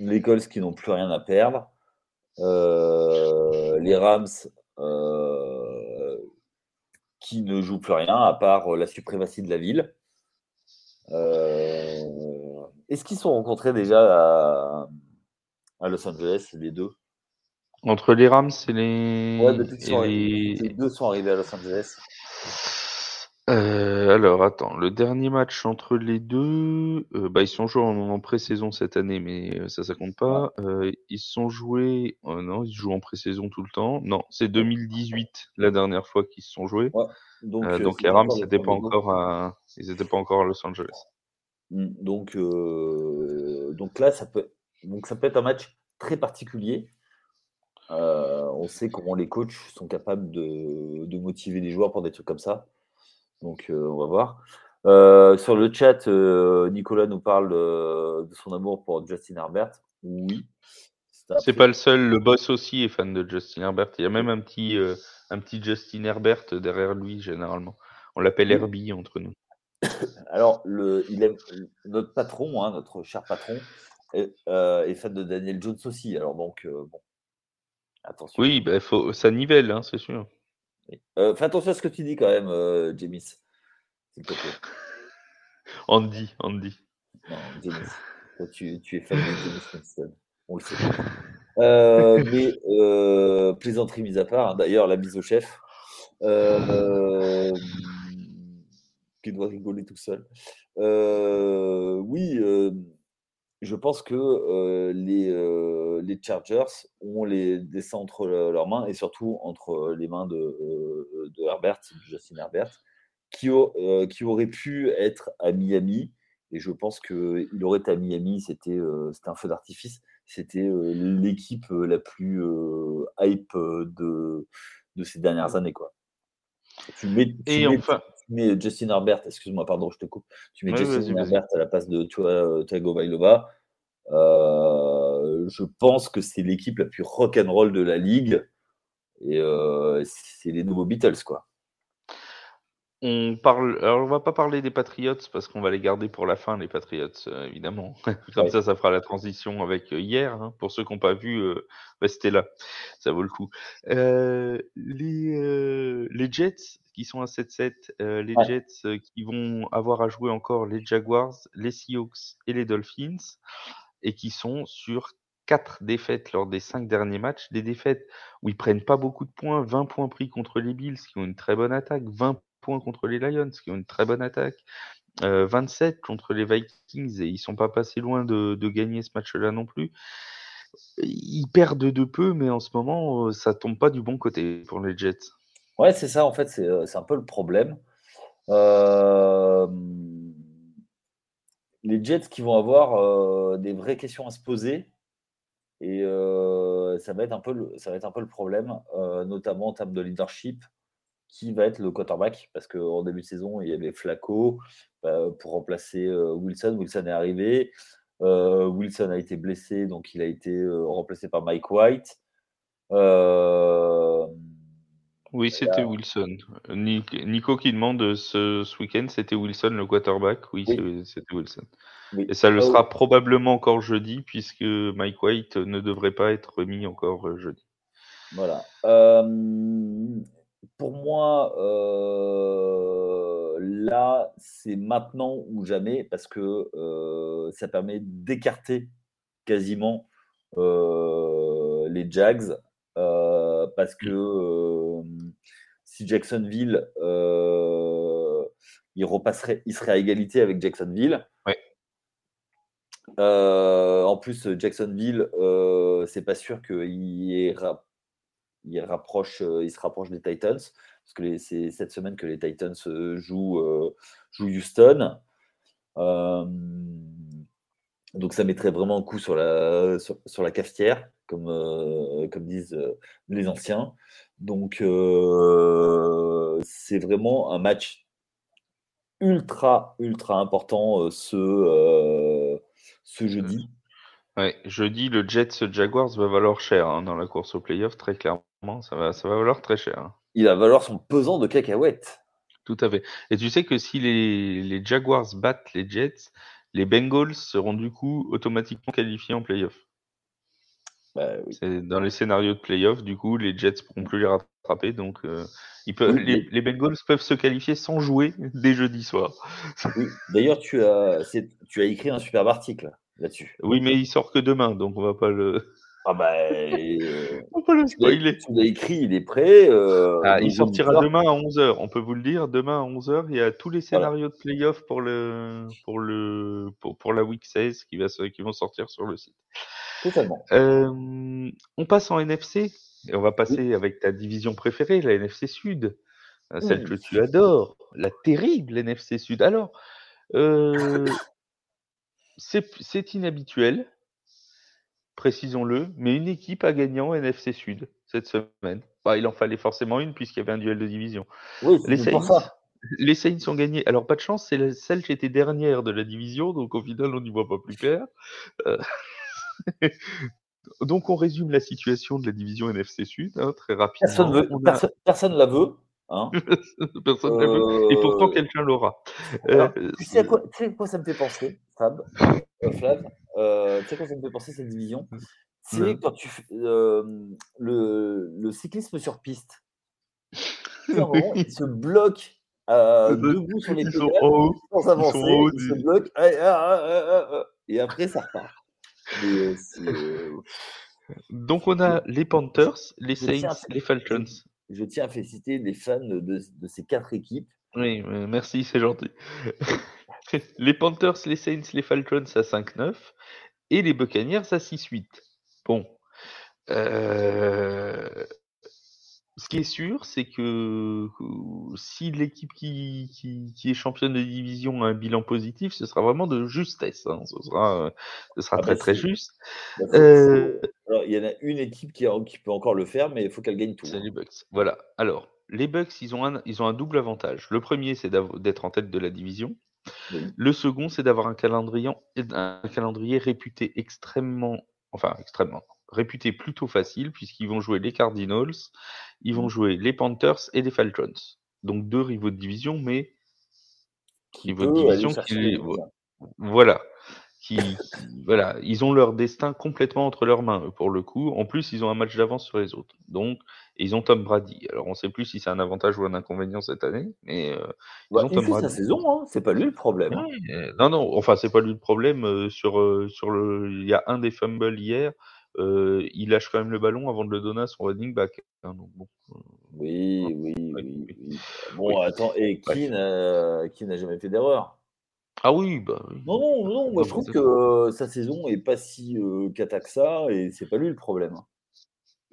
les Colts qui n'ont plus rien à perdre, les Rams qui ne jouent plus rien à part la suprématie de la ville. Est-ce qu'ils sont rencontrés déjà à, Los Angeles, les deux? Entre les Rams et les. Ouais, les... deux sont arrivés à Los Angeles. Euh, alors, attends, le dernier match entre les deux, euh, bah, ils sont joués en, pré-saison cette année, mais euh, ça, ça compte pas. ils sont joués, oh non, ils jouent en pré-saison tout le temps. Non, c'est 2018 la dernière fois qu'ils se sont joués. Donc, donc les Rams, c'était pas encore à, ils n'étaient pas encore à Los Angeles. Mmh, donc, euh, donc là, ça peut, donc ça peut être un match très particulier. Euh, on sait comment les coachs sont capables de, motiver les joueurs pour des trucs comme ça. Donc, euh, on va voir. sur le chat, Nicolas nous parle de son amour pour Justin Herbert. Oui. C'est pas le seul. Le boss aussi est fan de Justin Herbert. Il y a même un petit, un petit Justin Herbert derrière lui, généralement. On l'appelle Herbie entre nous. Alors, le, il aime, notre patron, hein, notre cher patron, est, euh, fan de Daniel Jones aussi. Alors, donc, euh, bon, attention. Oui, bah, faut, ça nivelle, hein, c'est sûr. Euh, fais attention à ce que tu dis quand même, James. Andy, Andy. Non, James. tu, tu, es fan de James Winston. On le sait. mais plaisanterie mise à part, hein, d'ailleurs, la mise au chef. Euh, qui doit rigoler tout seul. Euh, oui, euh, je pense que les, les Chargers ont les dessins entre leurs mains et surtout entre les mains de, de Herbert, Justin Herbert, qui, qui aurait pu être à Miami. Et je pense qu'il aurait été à Miami, c'était un feu d'artifice. C'était l'équipe la plus hype de, de ces dernières années. Quoi. Tu mets, et enfin, mets Justin Herbert, excuse-moi, pardon, je te coupe. Tu mets Justin Herbert à la place de toi, Tago Bailova. Euh, je pense que c'est l'équipe la plus rock'n'roll de la ligue. Et euh, c'est les nouveaux Beatles, quoi. On parle, alors on va pas parler des Patriots parce qu'on va les garder pour la fin, les Patriots, euh, évidemment. Comme ça, ça fera la transition avec euh, hier. Hein. Pour ceux qui n'ont pas vu, euh, restez là, ça vaut le coup. les, les Jets qui sont à 7-7, les Jets qui vont avoir à jouer encore les Jaguars, les Seahawks et les Dolphins, et qui sont sur quatre défaites lors des cinq derniers matchs, des défaites où ils prennent pas beaucoup de points, 20 points pris contre les Bills qui ont une très bonne attaque, 20 points contre les Lions, qui ont une très bonne attaque. 27 euh, contre les Vikings et ils sont pas passés loin de, gagner ce match-là non plus. Ils perdent de peu, mais en ce moment, euh, ça tombe pas du bon côté pour les Jets. Ouais, c'est ça, en fait, c'est euh, un peu le problème. les Jets qui vont avoir des vraies questions à se poser. Et ça, va être un peu le, ça va être un peu le problème, notamment en termes de leadership qui va être le quarterback parce qu'en début de saison, il y avait Flacco euh, pour remplacer euh, Wilson. Wilson est arrivé. Euh, Wilson a été blessé, donc il a été remplacé par Mike White. Oui, c'était Wilson. Nico qui demande ce, ce week-end, c'était Wilson le quarterback? Oui, c'était Wilson. Et ça le sera probablement encore jeudi, puisque Mike White ne devrait pas être mis encore jeudi. Voilà pour moi, euh, là, c'est maintenant ou jamais parce que ça permet d'écarter quasiment les Jags parce que si Jacksonville il repasserait, il serait à égalité avec Jacksonville. en plus, Jacksonville, c'est pas sûr qu'il il rapproche, il se rapproche des Titans parce que c'est cette semaine que les Titans jouent, jouent Houston. donc ça mettrait vraiment un coup sur la, sur, la cafetière, comme, comme disent les anciens. Donc c'est vraiment un match ultra, ultra important ce, ce jeudi. Ouais, jeudi, le Jets Jaguars va valoir cher hein, dans la course au playoff, très clairement. Ça va, ça va valoir très cher. Hein il va valoir son pesant de cacahuètes. Tout à fait. Et tu sais que si les, Jaguars battent les Jets, les Bengals seront du coup automatiquement qualifiés en playoff. Bah, C'est dans les scénarios de playoff, du coup, les Jets pourront plus les rattraper, donc euh, ils peuvent, les, Bengals peuvent se qualifier sans jouer dès jeudi soir. D'ailleurs, tu as, tu as écrit un superbe article là-dessus. Oui, mais il sort que demain, donc on va pas le. Ah bah, euh, on peut le spoiler. Tu l'as écrit, il est prêt. Euh, ah, il sortira demain à 11h. On peut vous le dire, demain à 11h, il y a tous les scénarios de playoff pour, le, pour, le, pour, pour, la week 16 qui, va, qui vont sortir sur le site. Totalement. Euh, on passe en NFC et on va passer avec ta division préférée, la NFC Sud. Celle que tu adores, la terrible NFC Sud. Alors, c'est inhabituel, précisons-le, mais une équipe a gagné en NFC Sud cette semaine. Bah, il en fallait forcément une puisqu'il y avait un duel de division. les, Saints, les Saints ont gagné. Alors, pas de chance, c'est celle qui était dernière de la division, donc au final, on n'y voit pas plus clair. Euh, donc, on résume la situation de la division NFC Sud hein, très rapidement. Personne ne la veut. Hein. Personne ne la veut. Et pourtant, euh, quelqu'un l'aura. Euh, tu, sais à quoi, ça me fait penser, Fab, Flav? Euh, tu sais quoi ça me fait penser cette division? C'est quand tu le, le, cyclisme sur piste. moment, il se bloque euh, debout sur les pédales sans avancer, il se bloque ah, et après ça repart. Donc on a les Panthers, les Saints, les Falcons. Je tiens à féliciter les fans de, de ces quatre équipes. Oui, merci, c'est gentil. les Panthers, les Saints, les Falcons à 5-9 et les Buccaneers à 6-8. Bon. Euh, ce qui est sûr, c'est que si l'équipe qui, qui, est championne de division a un bilan positif, ce sera vraiment de justesse. Hein. Ce sera, ce sera ah très bah très juste. Bah, euh, alors, il y en a une équipe qui, qui peut encore le faire, mais il faut qu'elle gagne tout. C'est hein. les Bucks. Voilà. Alors, les Bucks, ils ont un, ils ont un double avantage. Le premier, c'est d'être en tête de la division. Le second, c'est d'avoir un calendrier, un calendrier réputé extrêmement, enfin extrêmement, réputé plutôt facile, puisqu'ils vont jouer les Cardinals, ils vont mmh. jouer les Panthers et les Falcons. Donc deux rivaux de division, mais de division qui, voilà, qui, voilà, ils ont leur destin complètement entre leurs mains pour le coup. En plus, ils ont un match d'avance sur les autres. Donc, ils ont Tom Brady. Alors, on ne sait plus si c'est un avantage ou un inconvénient cette année, mais euh, ils bah, ont Tom fait Brady. sa saison, hein. c'est pas lui le problème. Hein. Euh, non, non, enfin, c'est pas lui le problème. Euh, sur, sur le, il y a un des fumbles hier. Il lâche quand même le ballon avant de le donner à son running back. Hein, bon, oui, oui, oui, oui, Bon, attends, et qui n'a jamais fait d'erreur? Ah oui, bah Non, non, non, moi je trouve que sa saison est pas si cata que ça et c'est pas lui le problème. Hein.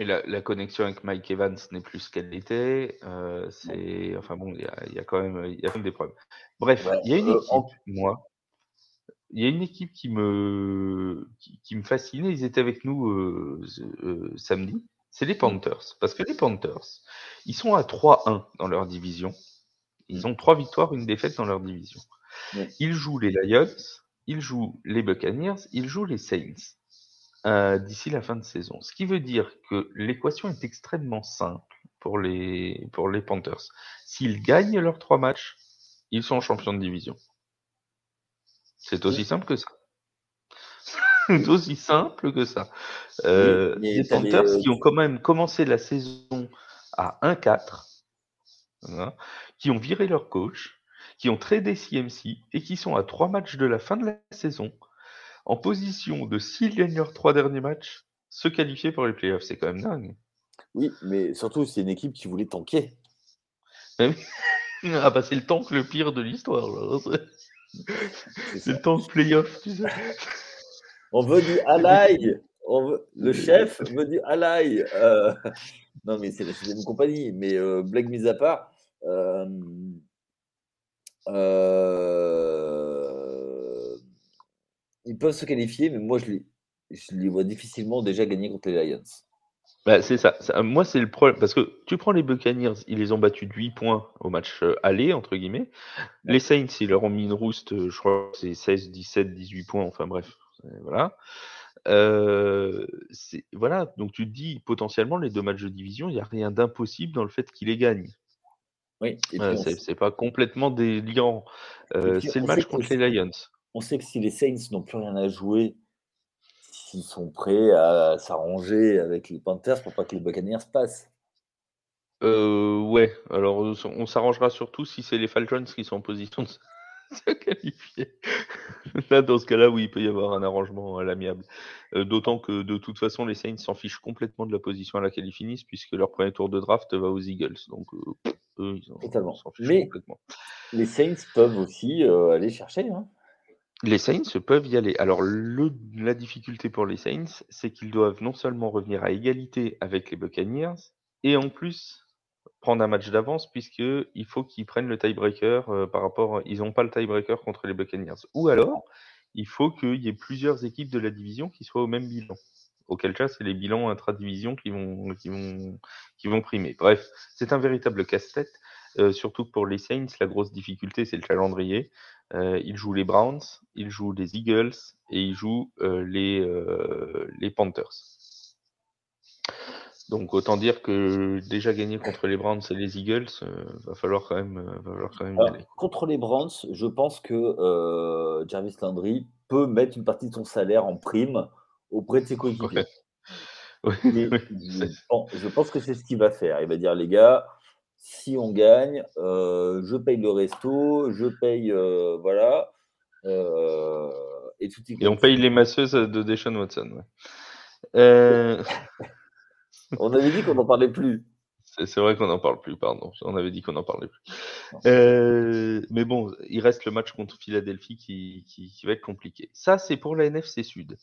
Et la, connexion avec Mike Evans n'est plus ce qu'elle était. c'est, enfin bon, il y a, quand même, il y a des problèmes. Bref, il y a une équipe, moi, il y a une équipe qui me, qui, me fascinait. Ils étaient avec nous samedi. C'est les. Panthers, parce que les Panthers, ils sont à 3-1 dans leur division. Ils ont trois victoires, une défaite dans leur division. Il joue les Lions, il joue les Buccaneers, il joue les Saints euh, d'ici la fin de saison. Ce qui veut dire que l'équation est extrêmement simple pour les, pour les Panthers. S'ils gagnent leurs trois matchs, ils sont champions de division. C'est aussi simple que ça. C'est aussi simple que ça. Euh, les Panthers euh, qui ont quand même commencé la saison à 1-4, qui ont viré leur coach, qui ont tradé CMC et qui sont à trois matchs de la fin de la saison, en position de, s'ils gagnent leurs trois derniers matchs, se qualifier pour les playoffs. C'est quand même dingue. Oui, mais surtout, c'est une équipe qui voulait tanker. ah bah c'est le tank le pire de l'histoire. C'est le tank playoff, tu sais. On veut du alaï. Le chef veut du alaï. Euh, non, mais c'est la une compagnie. Mais euh, blague mise à part, euh, ils peuvent se qualifier, mais moi, je les, je les vois difficilement déjà gagner contre les Lions. Bah, c'est ça. Moi, c'est le problème. Parce que tu prends les Buccaneers, ils les ont battus de 8 points au match aller, entre guillemets. Les Saints, ils leur ont mis une rouste, je crois que c'est 16, 17, 18 points. Enfin bref, voilà. Euh, voilà, donc tu te dis potentiellement les deux matchs de division, il n'y a rien d'impossible dans le fait qu'ils les gagnent. Oui, c'est pas complètement délirant. Euh, c'est le match contre les Lions. On sait que si les Saints n'ont plus rien à jouer, s'ils sont prêts à s'arranger avec les Panthers pour pas que les Buccaneers passent. Euh, ouais, alors on s'arrangera surtout si c'est les Falcons qui sont en position de se qualifier. Là, dans ce cas-là, oui, il peut y avoir un arrangement à l'amiable. Euh, d'autant que de toute façon, les Saints s'en fichent complètement de la position à laquelle ils finissent, puisque leur premier tour de draft va aux Eagles. Donc, euh, eux, ils s'en fichent complètement. Les Saints peuvent aussi euh, aller chercher. Hein. Les Saints peuvent y aller. Alors, la difficulté pour les Saints, c'est qu'ils doivent non seulement revenir à égalité avec les Buccaneers, et en plus prendre un match d'avance puisqu'il faut qu'ils prennent le tiebreaker euh, par rapport. Ils n'ont pas le tiebreaker contre les Buccaneers. Ou alors, il faut qu'il y ait plusieurs équipes de la division qui soient au même bilan. Auquel cas, c'est les bilans intra-division qui vont, qui, vont, qui vont primer. Bref, c'est un véritable casse-tête. Euh, surtout que pour les Saints, la grosse difficulté, c'est le calendrier. Euh, ils jouent les Browns, ils jouent les Eagles et ils jouent les, les Panthers. Donc autant dire que déjà gagner contre les Browns et les Eagles, euh, va falloir quand même, euh, va falloir quand même y aller. Contre les Browns, je pense que euh, Jarvis Landry peut mettre une partie de son salaire en prime auprès de ses coéquipiers. je, pense que c'est ce qu'il va faire. Il va dire les gars, si on gagne, je paye le resto, je paye, voilà. et, tout et on paye les masseuses de Deshaun Watson. Euh... On avait dit qu'on n'en parlait plus. C'est vrai qu'on n'en parle plus, pardon. On avait dit qu'on n'en parlait plus. Euh, mais bon, il reste le match contre Philadelphie qui, qui, va être compliqué. Ça, c'est pour la NFC Sud.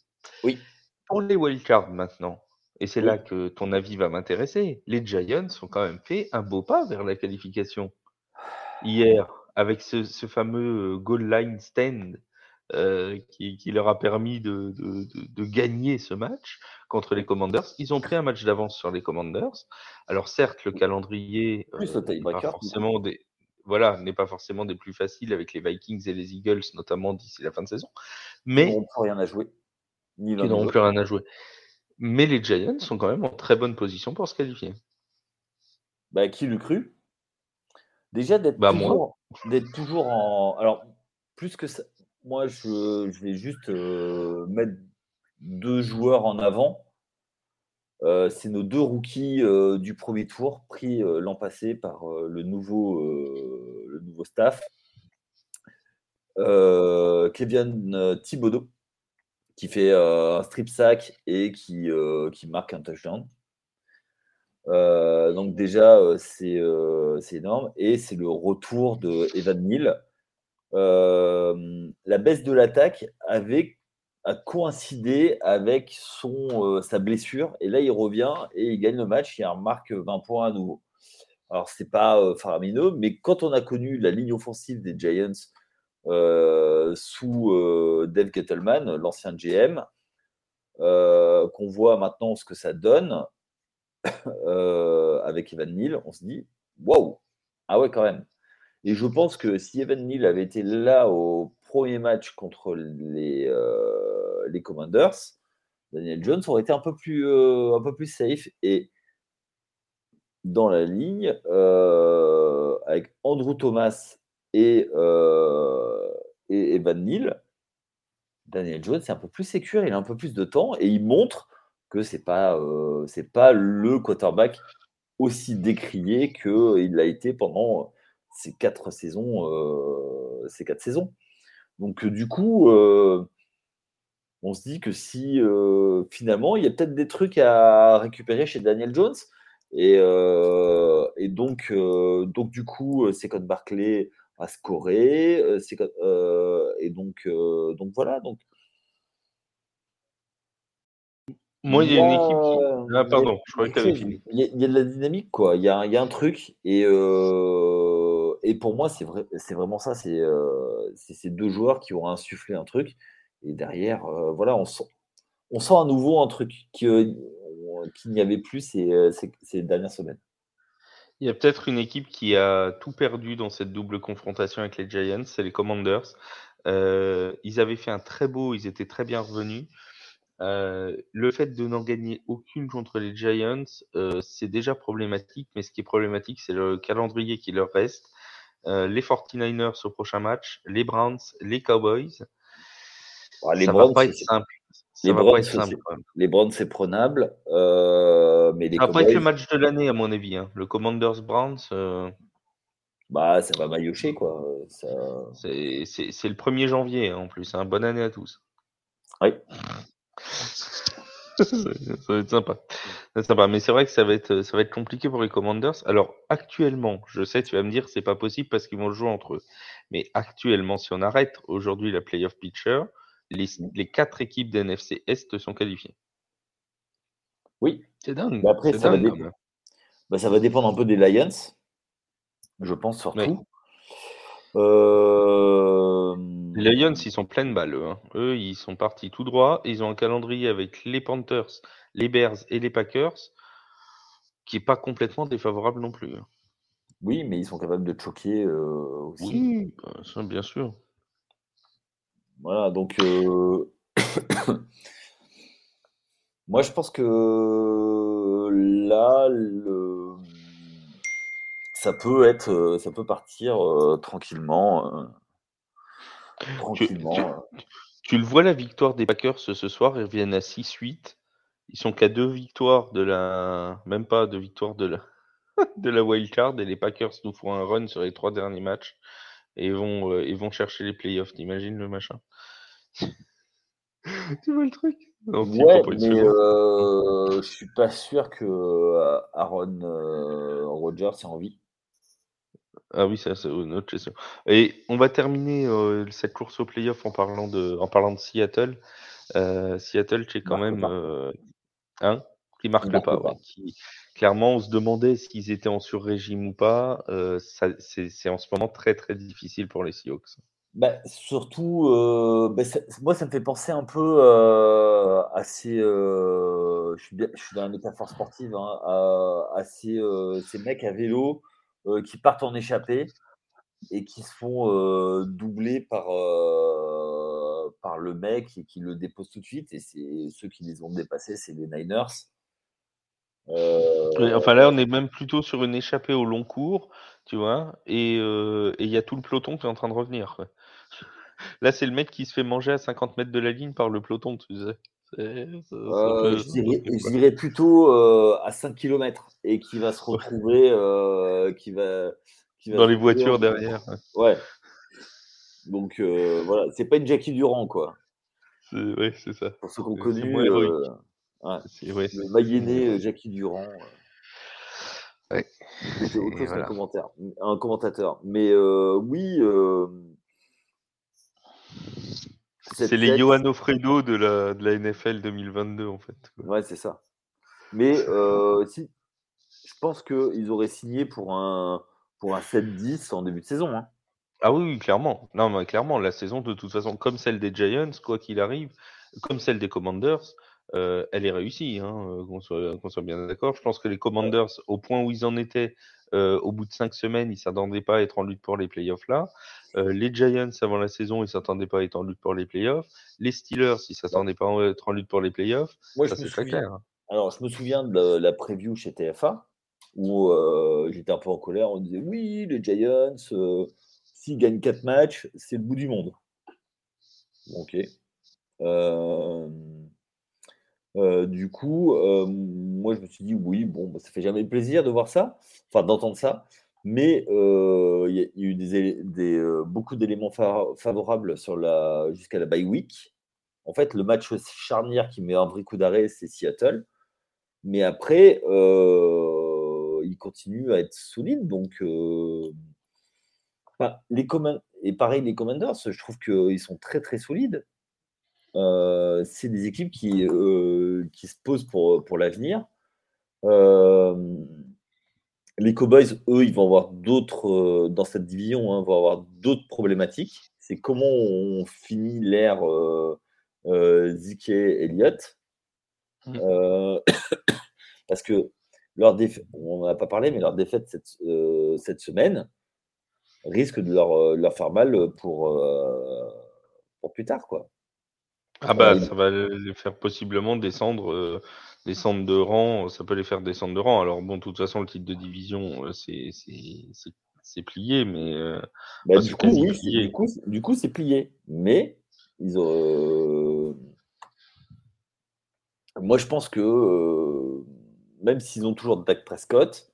Oui. Pour les wildcards maintenant, et c'est là que ton avis va m'intéresser, les Giants ont quand même fait un beau pas vers la qualification. Hier, avec ce, ce fameux euh, goal line stand euh, qui, leur a permis de, gagner ce match contre les Commanders. Ils ont pris un match d'avance sur les Commanders. Alors certes, le calendrier euh, n'est pas forcément des voilà n'est pas forcément des plus faciles avec les Vikings et les Eagles, notamment d'ici la fin de saison. Mais ils n'ont rien à jouer. Ils n'auront plus rien à jouer. Mais les Giants sont quand même en très bonne position pour se qualifier. Bah, qui le cru? Déjà d'être bah, toujours, toujours en. Alors, plus que ça, moi, je, vais juste euh, mettre deux joueurs en avant. Euh, c'est nos deux rookies euh, du premier tour pris l'an passé par le, nouveau, le nouveau staff. Kevin Thibodeau, qui fait un strip sack et qui, qui marque un touchdown. donc déjà, c'est énorme. Et c'est le retour de Evan Neal, euh, la baisse de l'attaque avait a coïncidé avec son, euh, sa blessure. Et là, il revient et il gagne le match. Il remarque 20 points à nouveau. Alors, c'est pas euh, faramineux, mais quand on a connu la ligne offensive des Giants sous Dave Gettleman, l'ancien GM, qu'on voit maintenant ce que ça donne avec Evan Neal, on se dit waouh, ah ouais, quand même. Et je pense que si Evan Neal avait été là au premier match contre les, euh, les Commanders, Daniel Jones aurait été un peu plus, euh, un peu plus safe. Et dans la ligne, euh, avec Andrew Thomas et, et Evan Neal, Daniel Jones est un peu plus sécure, il a un peu plus de temps et il montre que c'est pas c'est pas le quarterback aussi décrié qu'il l'a été pendant ces quatre saisons, euh, ces quatre saisons. Donc du coup, on se dit que si finalement il y a peut-être des trucs à récupérer chez Daniel Jones. Et, et donc, donc du coup, c'est Code Barclay à scorer. et donc, donc voilà. Donc, moi, il y a une équipe qui. Ah, pardon, je croyais que tu fini. Il y, a de la dynamique, quoi. Il y a, il y a un truc. Et, et pour moi, c'est vrai, c'est vraiment ça. C'est ces deux joueurs qui ont insufflé un truc. Et derrière, voilà, on sent, on sent à nouveau un truc qu'il n'y avait plus ces, ces dernières semaines. Il y a peut-être une équipe qui a tout perdu dans cette double confrontation avec les Giants, c'est les Commanders. Euh, ils avaient fait un très beau, ils étaient très bien revenus. Euh, le fait de n'en gagner aucune contre les Giants, euh, c'est déjà problématique, mais ce qui est problématique, c'est le calendrier qui leur reste. les 49ers au prochain match, les Browns, les Cowboys. les ça Browns, va pas être simple. Les Browns, c'est prenable. Euh, mais les Après, le match de l'année, à mon avis. Hein. Le Commanders Browns. Euh, bah, ça va maillotcher, quoi. Ça... C'est le 1er janvier, hein, en plus. Hein. Bonne année à tous. Oui. ça va être sympa. sympa. Mais c'est vrai que ça va, être, ça va être compliqué pour les Commanders. Alors, actuellement, je sais, tu vas me dire, c'est pas possible parce qu'ils vont jouer entre eux. Mais actuellement, si on arrête aujourd'hui la playoff pitcher, les, quatre équipes d'NFC Est sont qualifiées. Oui. C'est dingue. Après, ça, va bah, ça, va dépendre un peu des Lions, je pense surtout. Euh, les Lions, ils sont pleines balles. Eux, hein. eux, ils sont partis tout droit. Ils ont un calendrier avec les Panthers, les Bears et les Packers qui n'est pas complètement défavorable non plus. Hein. Oui, mais ils sont capables de choquer euh, aussi. Oui, bah, bien sûr. Voilà, donc euh, moi je pense que là, ça peut être, ça peut partir euh, tranquillement. Euh, tranquillement. Tu, le vois la victoire des Packers ce soir, ils reviennent à 6-8. Ils sont qu'à deux victoires de la, même pas deux victoires de la, de la wild card et les Packers nous font un run sur les trois derniers matchs et vont, euh, ils vont chercher les playoffs. T'imagines le machin? Tu vois le truc? Ouais, mais euh, je suis pas sûr que euh, Aaron euh, Rodgers ait envie. Ah oui, ça, c'est une autre question. Et on va terminer cette course au playoff en parlant de, en parlant de Seattle. Seattle, c'est quand même, hein, qui marque, pas. Clairement, on se demandait s'ils étaient en sur-régime ou pas. c'est en ce moment très très difficile pour les Seahawks. Bah, surtout, euh, bah, moi, ça me fait penser un peu euh, à ces. Euh, je, suis je suis dans la métaphore sportive, hein, à, ces, mecs à vélo qui partent en échappée et qui se font doubler par, par le mec et qui le dépose tout de suite. Et ceux qui les ont dépassés, c'est les Niners. Enfin là, on est même plutôt sur une échappée au long cours, tu vois, et il y a tout le peloton qui est en train de revenir. Là, c'est le mec qui se fait manger à 50 mètres de la ligne par le peloton, tu sais. Euh, je, dirais, plutôt euh, à 5 km et qui va se retrouver euh, qui va, dans les voitures derrière. Ouais. Donc voilà, c'est pas une Jackie Durand quoi. Oui, c'est ça. Pour ceux qu'on connaît, ouais, le Mayenne Jackie Durand. Ouais. C'était autre chose commentaire, un commentateur. Mais oui, c'est les Johan Fredo de la, de la NFL 2022, en fait. Ouais, c'est ça. Mais euh, si, je pense qu'ils auraient signé pour un, pour un 7-10 en début de saison. Hein. Ah oui, clairement. Non, mais clairement, la saison, de toute façon, comme celle des Giants, quoi qu'il arrive, comme celle des Commanders, euh, elle est réussie, hein, euh, qu'on soit, soit, bien d'accord. Je pense que les Commanders, au point où ils en étaient, euh, au bout de cinq semaines, ils ne s'attendaient pas à être en lutte pour les playoffs là. Euh, les Giants, avant la saison, ils ne s'attendaient pas à être en lutte pour les playoffs. Les Steelers, ils ne s'attendaient pas à être en lutte pour les playoffs. Moi, c'est très clair. Hein. Alors, je me souviens de la, preview chez TFA où euh, j'étais un peu en colère. On disait oui, les Giants, s'ils gagnent quatre matchs, c'est le bout du monde. ok. Du coup, moi, je me suis dit, oui, bon, bah, ça fait jamais plaisir de voir ça, enfin, d'entendre ça. Mais il y, a eu beaucoup d'éléments favorables jusqu'à la bye week. En fait, le match charnière qui met un vrai coup d'arrêt, c'est Seattle. Mais après, il continue à être solide. Donc, les et pareil, les Commanders, je trouve qu'ils sont très très solides. C'est des équipes qui, qui se posent pour, pour l'avenir. les Cowboys, eux, ils vont avoir d'autres, dans cette division, hein, vont avoir d'autres problématiques. C'est comment on finit l'ère euh, Zike Elliott. Mmh. parce que leur on n'en a pas parlé, mais leur défaite cette, cette semaine, risque de leur, euh, leur faire mal pour, euh, pour plus tard. Quoi. Ah bah ça va les faire possiblement descendre, euh, descendre de rang, ça peut les faire descendre de rang. Alors bon, de toute façon, le titre de division, c'est c'est plié, mais bah, du, coup, oui, du, coup, du coup, c'est plié. Mais ils ont, moi, je pense que même s'ils ont toujours Dak Prescott,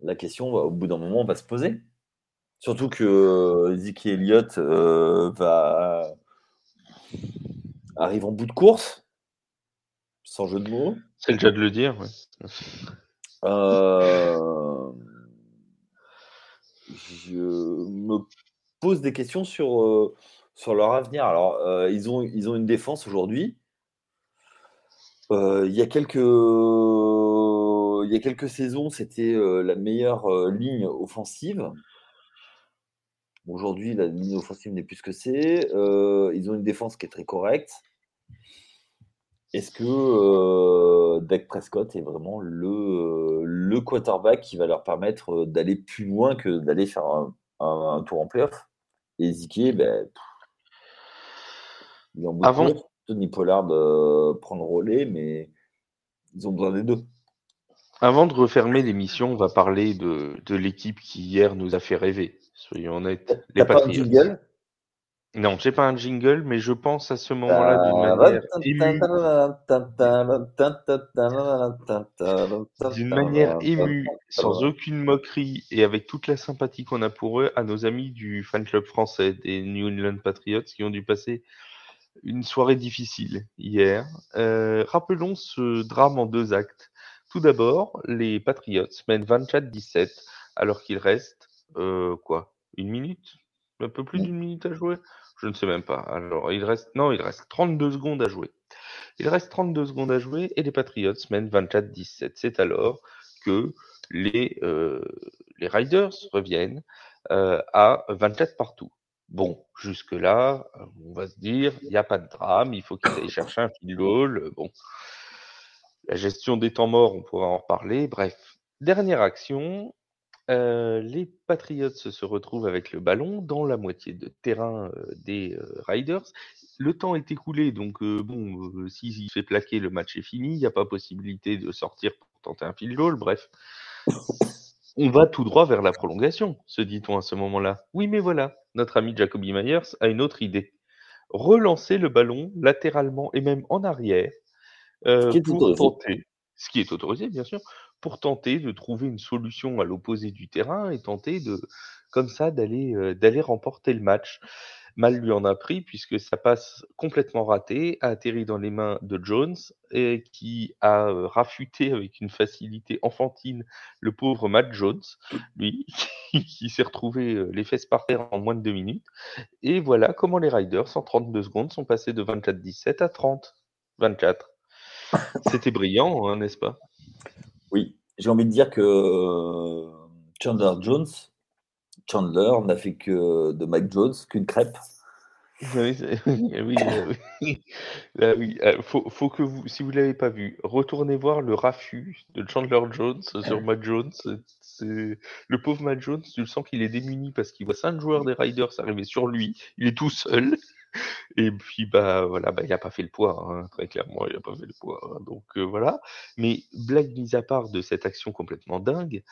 la question, au bout d'un moment, va se poser. Surtout que euh, Ziki Elliott euh, va arrive en bout de course, sans jeu de mots. C'est le cas de le dire. Euh, je me pose des questions sur, sur leur avenir. Alors, ils, ont, ils ont une défense aujourd'hui. il y a quelques il y a quelques saisons, c'était la meilleure ligne offensive. Aujourd'hui, la ligne offensive n'est plus ce que c'est. Euh, ils ont une défense qui est très correcte. Est-ce que euh, Dak Prescott est vraiment le, le quarterback qui va leur permettre d'aller plus loin que d'aller faire un, tour en playoff? Et Ziki, ben, il en Avant... Tony Pollard euh, prend le relais, mais ils ont besoin des deux. Avant de refermer l'émission, on va parler de, de l'équipe qui hier nous a fait rêver. Soyons honnêtes. Les Non, j'ai pas un jingle, mais je pense à ce moment-là d'une manière émue. D'une manière émue, sans aucune moquerie et avec toute la sympathie qu'on a pour eux, à nos amis du fan club français des New England Patriots qui ont dû passer une soirée difficile hier. Euh, rappelons ce drame en deux actes. Tout d'abord, les Patriots mènent 24-17 alors qu'il reste euh, quoi? Une minute? Un peu plus mmh. d'une minute à jouer? Je ne sais même pas. Alors, il reste non, il reste 32 secondes à jouer. Il reste 32 secondes à jouer et les Patriots mènent 24-17. C'est alors que les, euh, les Riders reviennent, euh, à 24 partout. Bon, jusque-là, on va se dire: «Il y a pas de drame, il faut qu'ils aillent chercher un field goal», bon. La gestion des temps morts, on pourra en reparler. Bref, dernière action, euh, les Patriots se retrouvent avec le ballon dans la moitié de terrain euh, des euh, Riders. Le temps est écoulé, donc bon, s'il fait plaquer, le match est fini. Il n'y a pas possibilité de sortir pour tenter un field goal. Bref, on va tout droit vers la prolongation, se dit-on à ce moment-là. Oui, mais voilà, notre ami Jacoby Myers a une autre idée. Relancer le ballon latéralement et même en arrière pour tenter, ce qui est autorisé bien sûr, pour tenter de trouver une solution à l'opposé du terrain et tenter de, comme ça, d'aller euh, d'aller remporter le match. Mal lui en a pris puisque ça passe complètement raté, a atterri dans les mains de Jones et qui a euh, rafuté avec une facilité enfantine le pauvre Matt Jones, lui, qui, s'est retrouvé euh, les fesses par terre en moins de deux minutes. Et voilà comment les Riders, en 32 secondes, sont passés de 24-17 à 30-24. C'était brillant, hein, n'est-ce pas? Oui, j'ai envie de dire que euh, Chandler Jones, Chandler n'a fait que de Mike Jones qu'une crêpe. Oui, oui, oui, oui. Euh, faut, que vous, si vous l'avez pas vu, retournez voir le raffut de Chandler Jones sur Matt Jones. C'est le pauvre Matt Jones, tu le sens qu'il est démuni parce qu'il voit cinq joueurs des Riders arriver sur lui. Il est tout seul. Et puis, bah, voilà, bah, il a pas fait le poids, hein, très clairement, il a pas fait le poids. Hein, donc, euh, voilà. Mais blague mise à part de cette action complètement dingue,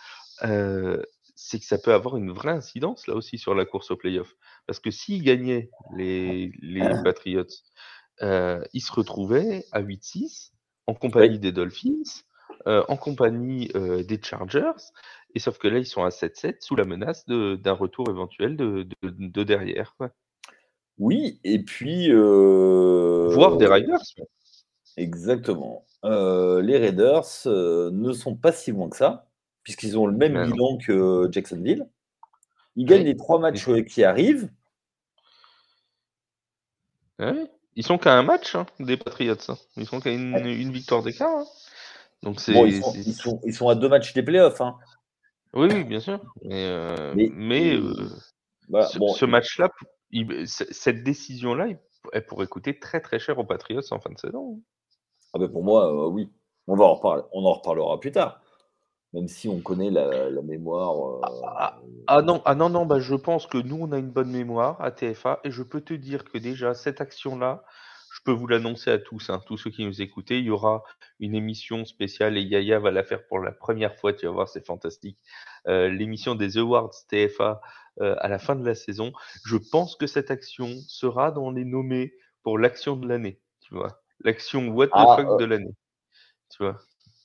euh, c'est que ça peut avoir une vraie incidence, là aussi, sur la course au playoff. Parce que s'ils gagnaient les, les Patriots, euh, ils se retrouvaient à 8-6, en compagnie des Dolphins, en compagnie des Chargers, Et sauf que là, ils sont à 7-7 sous la menace d'un retour éventuel de, de, derrière. Oui, et puis. Euh... Voir des Riders. Exactement. Euh, les Raiders euh, ne sont pas si loin que ça, puisqu'ils ont le même bilan que Jacksonville. Ils gagnent les trois matchs qui arrivent. Ils sont qu'à un match hein, des Patriots. Hein. Ils sont qu'à une, victoire d'écart. Hein. Donc c'est. ils, sont, à deux matchs des playoffs. Oui, oui, bien sûr. Mais, euh, mais, ce, match-là, cette décision-là, elle pourrait coûter très très cher aux Patriots en fin de saison. Ah ben pour moi, euh, oui. On, va en reparler, on en reparlera plus tard. Même si on connaît la, mémoire. Euh, ah, ah, ah, non, ah non, non, bah je pense que nous, on a une bonne mémoire à TFA et je peux te dire que déjà, cette action-là, je peux vous l'annoncer à tous, hein, tous ceux qui nous écoutent, il y aura une émission spéciale et Yaya va la faire pour la première fois, tu vas voir, c'est fantastique. Euh, l'émission des Awards TFA à la fin de la saison. Je pense que cette action sera dans les nommés pour l'action de l'année, tu vois. L'action what the ah, fuck de l'année, tu vois.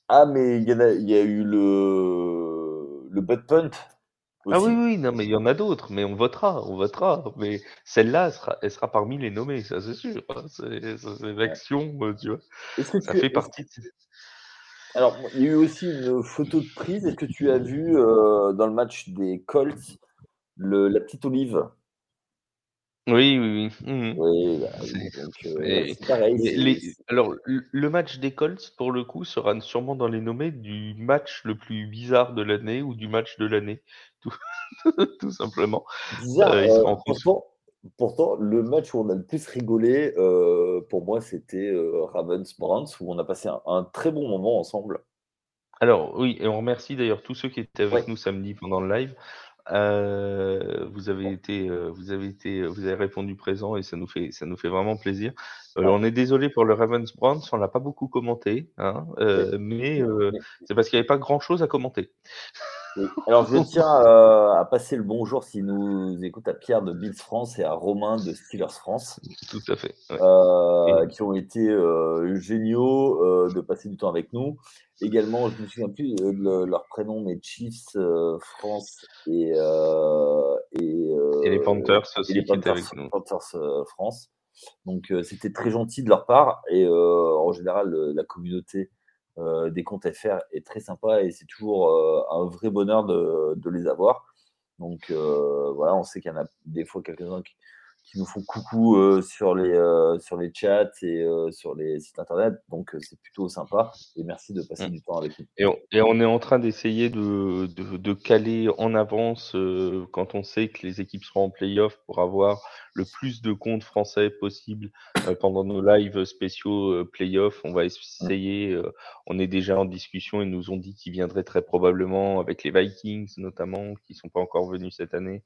Ah, mais il y, a, eu le, le butt punt ah oui, oui, non, mais il y en a d'autres, mais on votera, on votera. Mais celle-là, elle sera, elle sera parmi les nommés, ça c'est sûr. C'est l'action, euh, tu vois. Ça fait partie de... Alors, il y a eu aussi une photo de prise. Est-ce que tu as vu euh, dans le match des Colts le, la petite olive oui, oui, oui. Mmh oui, bah, euh, pareil. alors, le match des Colts, pour le coup, sera sûrement dans les nommés du match le plus bizarre de l'année ou du match de l'année, tout, tout simplement. Bizarre. Euh, euh, pourtant, le match où on a le plus rigolé, pour moi, c'était Ravens Browns, où on a passé un, très bon moment ensemble. Alors, oui, et on remercie d'ailleurs tous ceux qui étaient avec nous samedi pendant le live. Euh, vous avez été, vous avez été, vous avez répondu présent et ça nous fait, ça nous fait vraiment plaisir. Euh, on est désolé pour le Ravens Browns, on l'a pas beaucoup commenté, hein, mais c'est parce qu'il n'y avait pas grand chose à commenter. Alors, je tiens à passer le bonjour s'il nous écoute à Pierre de Bills France et à Romain de Steelers France. Tout à fait. Qui ont été géniaux de passer du temps avec nous. Également, je ne me souviens plus de leur prénom, mais Chiefs France et, et, les Panthers aussi les Panthers, avec nous. Panthers France. Donc, c'était très gentil de leur part. Et en général, la communauté des comptes FR est très sympa et c'est toujours un vrai bonheur de, de les avoir. Donc voilà, on sait qu'il y en a des fois quelques-uns qui, qui nous font coucou euh, sur, les, euh, sur les chats et euh, sur les sites internet. Donc, c'est plutôt sympa. Et merci de passer mmh. du temps avec nous. Et on, et on est en train d'essayer de, de, de, caler en avance quand on sait que les équipes seront en playoff pour avoir le plus de comptes français possible pendant nos lives spéciaux playoff. On va mmh. essayer. on est déjà en discussion. Ils nous ont dit qu'ils viendraient très probablement avec les Vikings, notamment, qui sont pas encore venus cette année,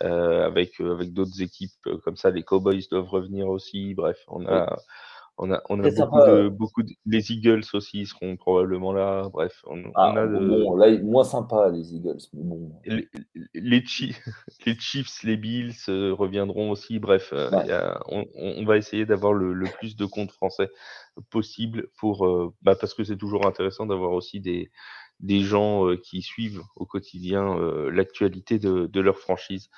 avec, avec d'autres équipes comme ça, les Cowboys doivent revenir aussi. Bref, on a, on a, on a beaucoup, de, beaucoup de, les Eagles aussi seront probablement là. Bref, on, ah, a bon, là, moins sympa les Eagles, mais bon. Les, les, Chiefs, les Bills euh, reviendront aussi. Bref, euh, on, on, va essayer d'avoir le, le, plus de comptes français possible pour, euh, bah, parce que c'est toujours intéressant d'avoir aussi des des gens qui suivent au quotidien l'actualité de, de, leur franchise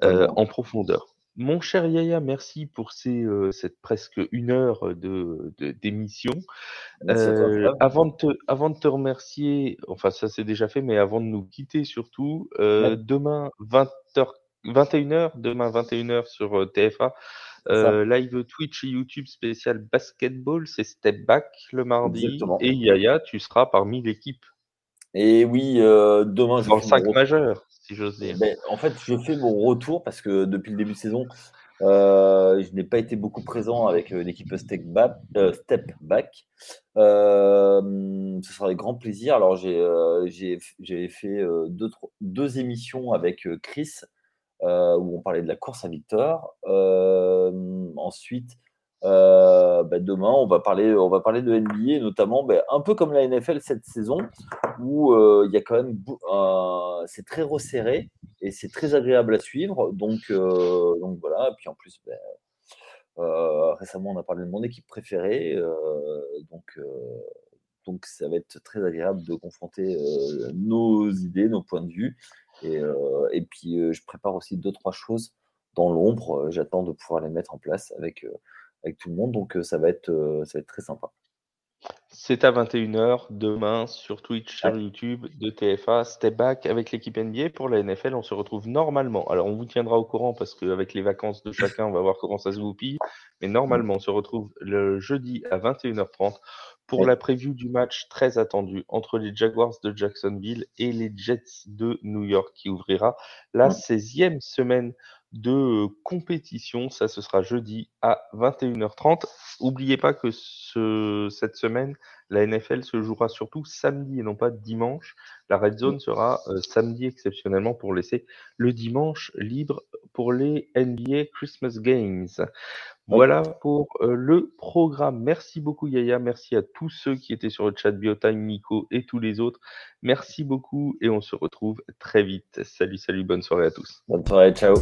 en profondeur. Mon cher Yaya, merci pour ces, euh, cette presque une heure de, d'émission. Euh, avant, de te, avant de te remercier, enfin ça c'est déjà fait, mais avant de nous quitter surtout, euh, demain 20h, 21h, demain 21h sur euh, TFA, live Twitch et YouTube spécial basketball, c'est Step Back le mardi. Et Yaya, tu seras parmi l'équipe. Et oui, demain je Dans le 5 majeur si j'ose dire. Ben, en fait, je fais mon retour parce que depuis le début de saison, euh, je n'ai pas été beaucoup présent avec euh, l'équipe Step Back. Euh, step back. ce sera avec grand plaisir. Alors, j'ai fait deux, deux, émissions avec Chris où on parlait de la course à Victor. ensuite, euh, bah, demain, on va parler, on va parler de NBA, notamment bah, un peu comme la NFL cette saison, où euh, il y a quand même, c'est très resserré et c'est très agréable à suivre. Donc, euh, donc voilà. Et puis en plus, bah, récemment, on a parlé de mon équipe préférée, donc Donc ça va être très agréable de confronter nos idées, nos points de vue. Et, et puis je prépare aussi deux, trois choses dans l'ombre. J'attends de pouvoir les mettre en place avec, avec tout le monde. Donc ça va être, ça va être très sympa. C'est à 21h demain sur Twitch, sur YouTube de TFA, Step Back avec l'équipe NBA. Pour la NFL, on se retrouve normalement. Alors, on vous tiendra au courant parce qu'avec les vacances de chacun, on va voir comment ça se goupille. Mais normalement, on se retrouve le jeudi à 21h30 pour la preview du match très attendu entre les Jaguars de Jacksonville et les Jets de New York qui ouvrira la 16e semaine de compétition. Ça, ce sera jeudi à 21h30. N'oubliez pas que ce, cette semaine, la NFL se jouera surtout samedi et non pas dimanche. La Red Zone sera euh, samedi exceptionnellement pour laisser le dimanche libre pour les NBA Christmas Games. Voilà pour euh, le programme. Merci beaucoup Yaya, merci à tous ceux qui étaient sur le chat Biotime, Nico et tous les autres. Merci beaucoup et on se retrouve très vite. Salut, salut, bonne soirée à tous. Bonne soirée, ciao.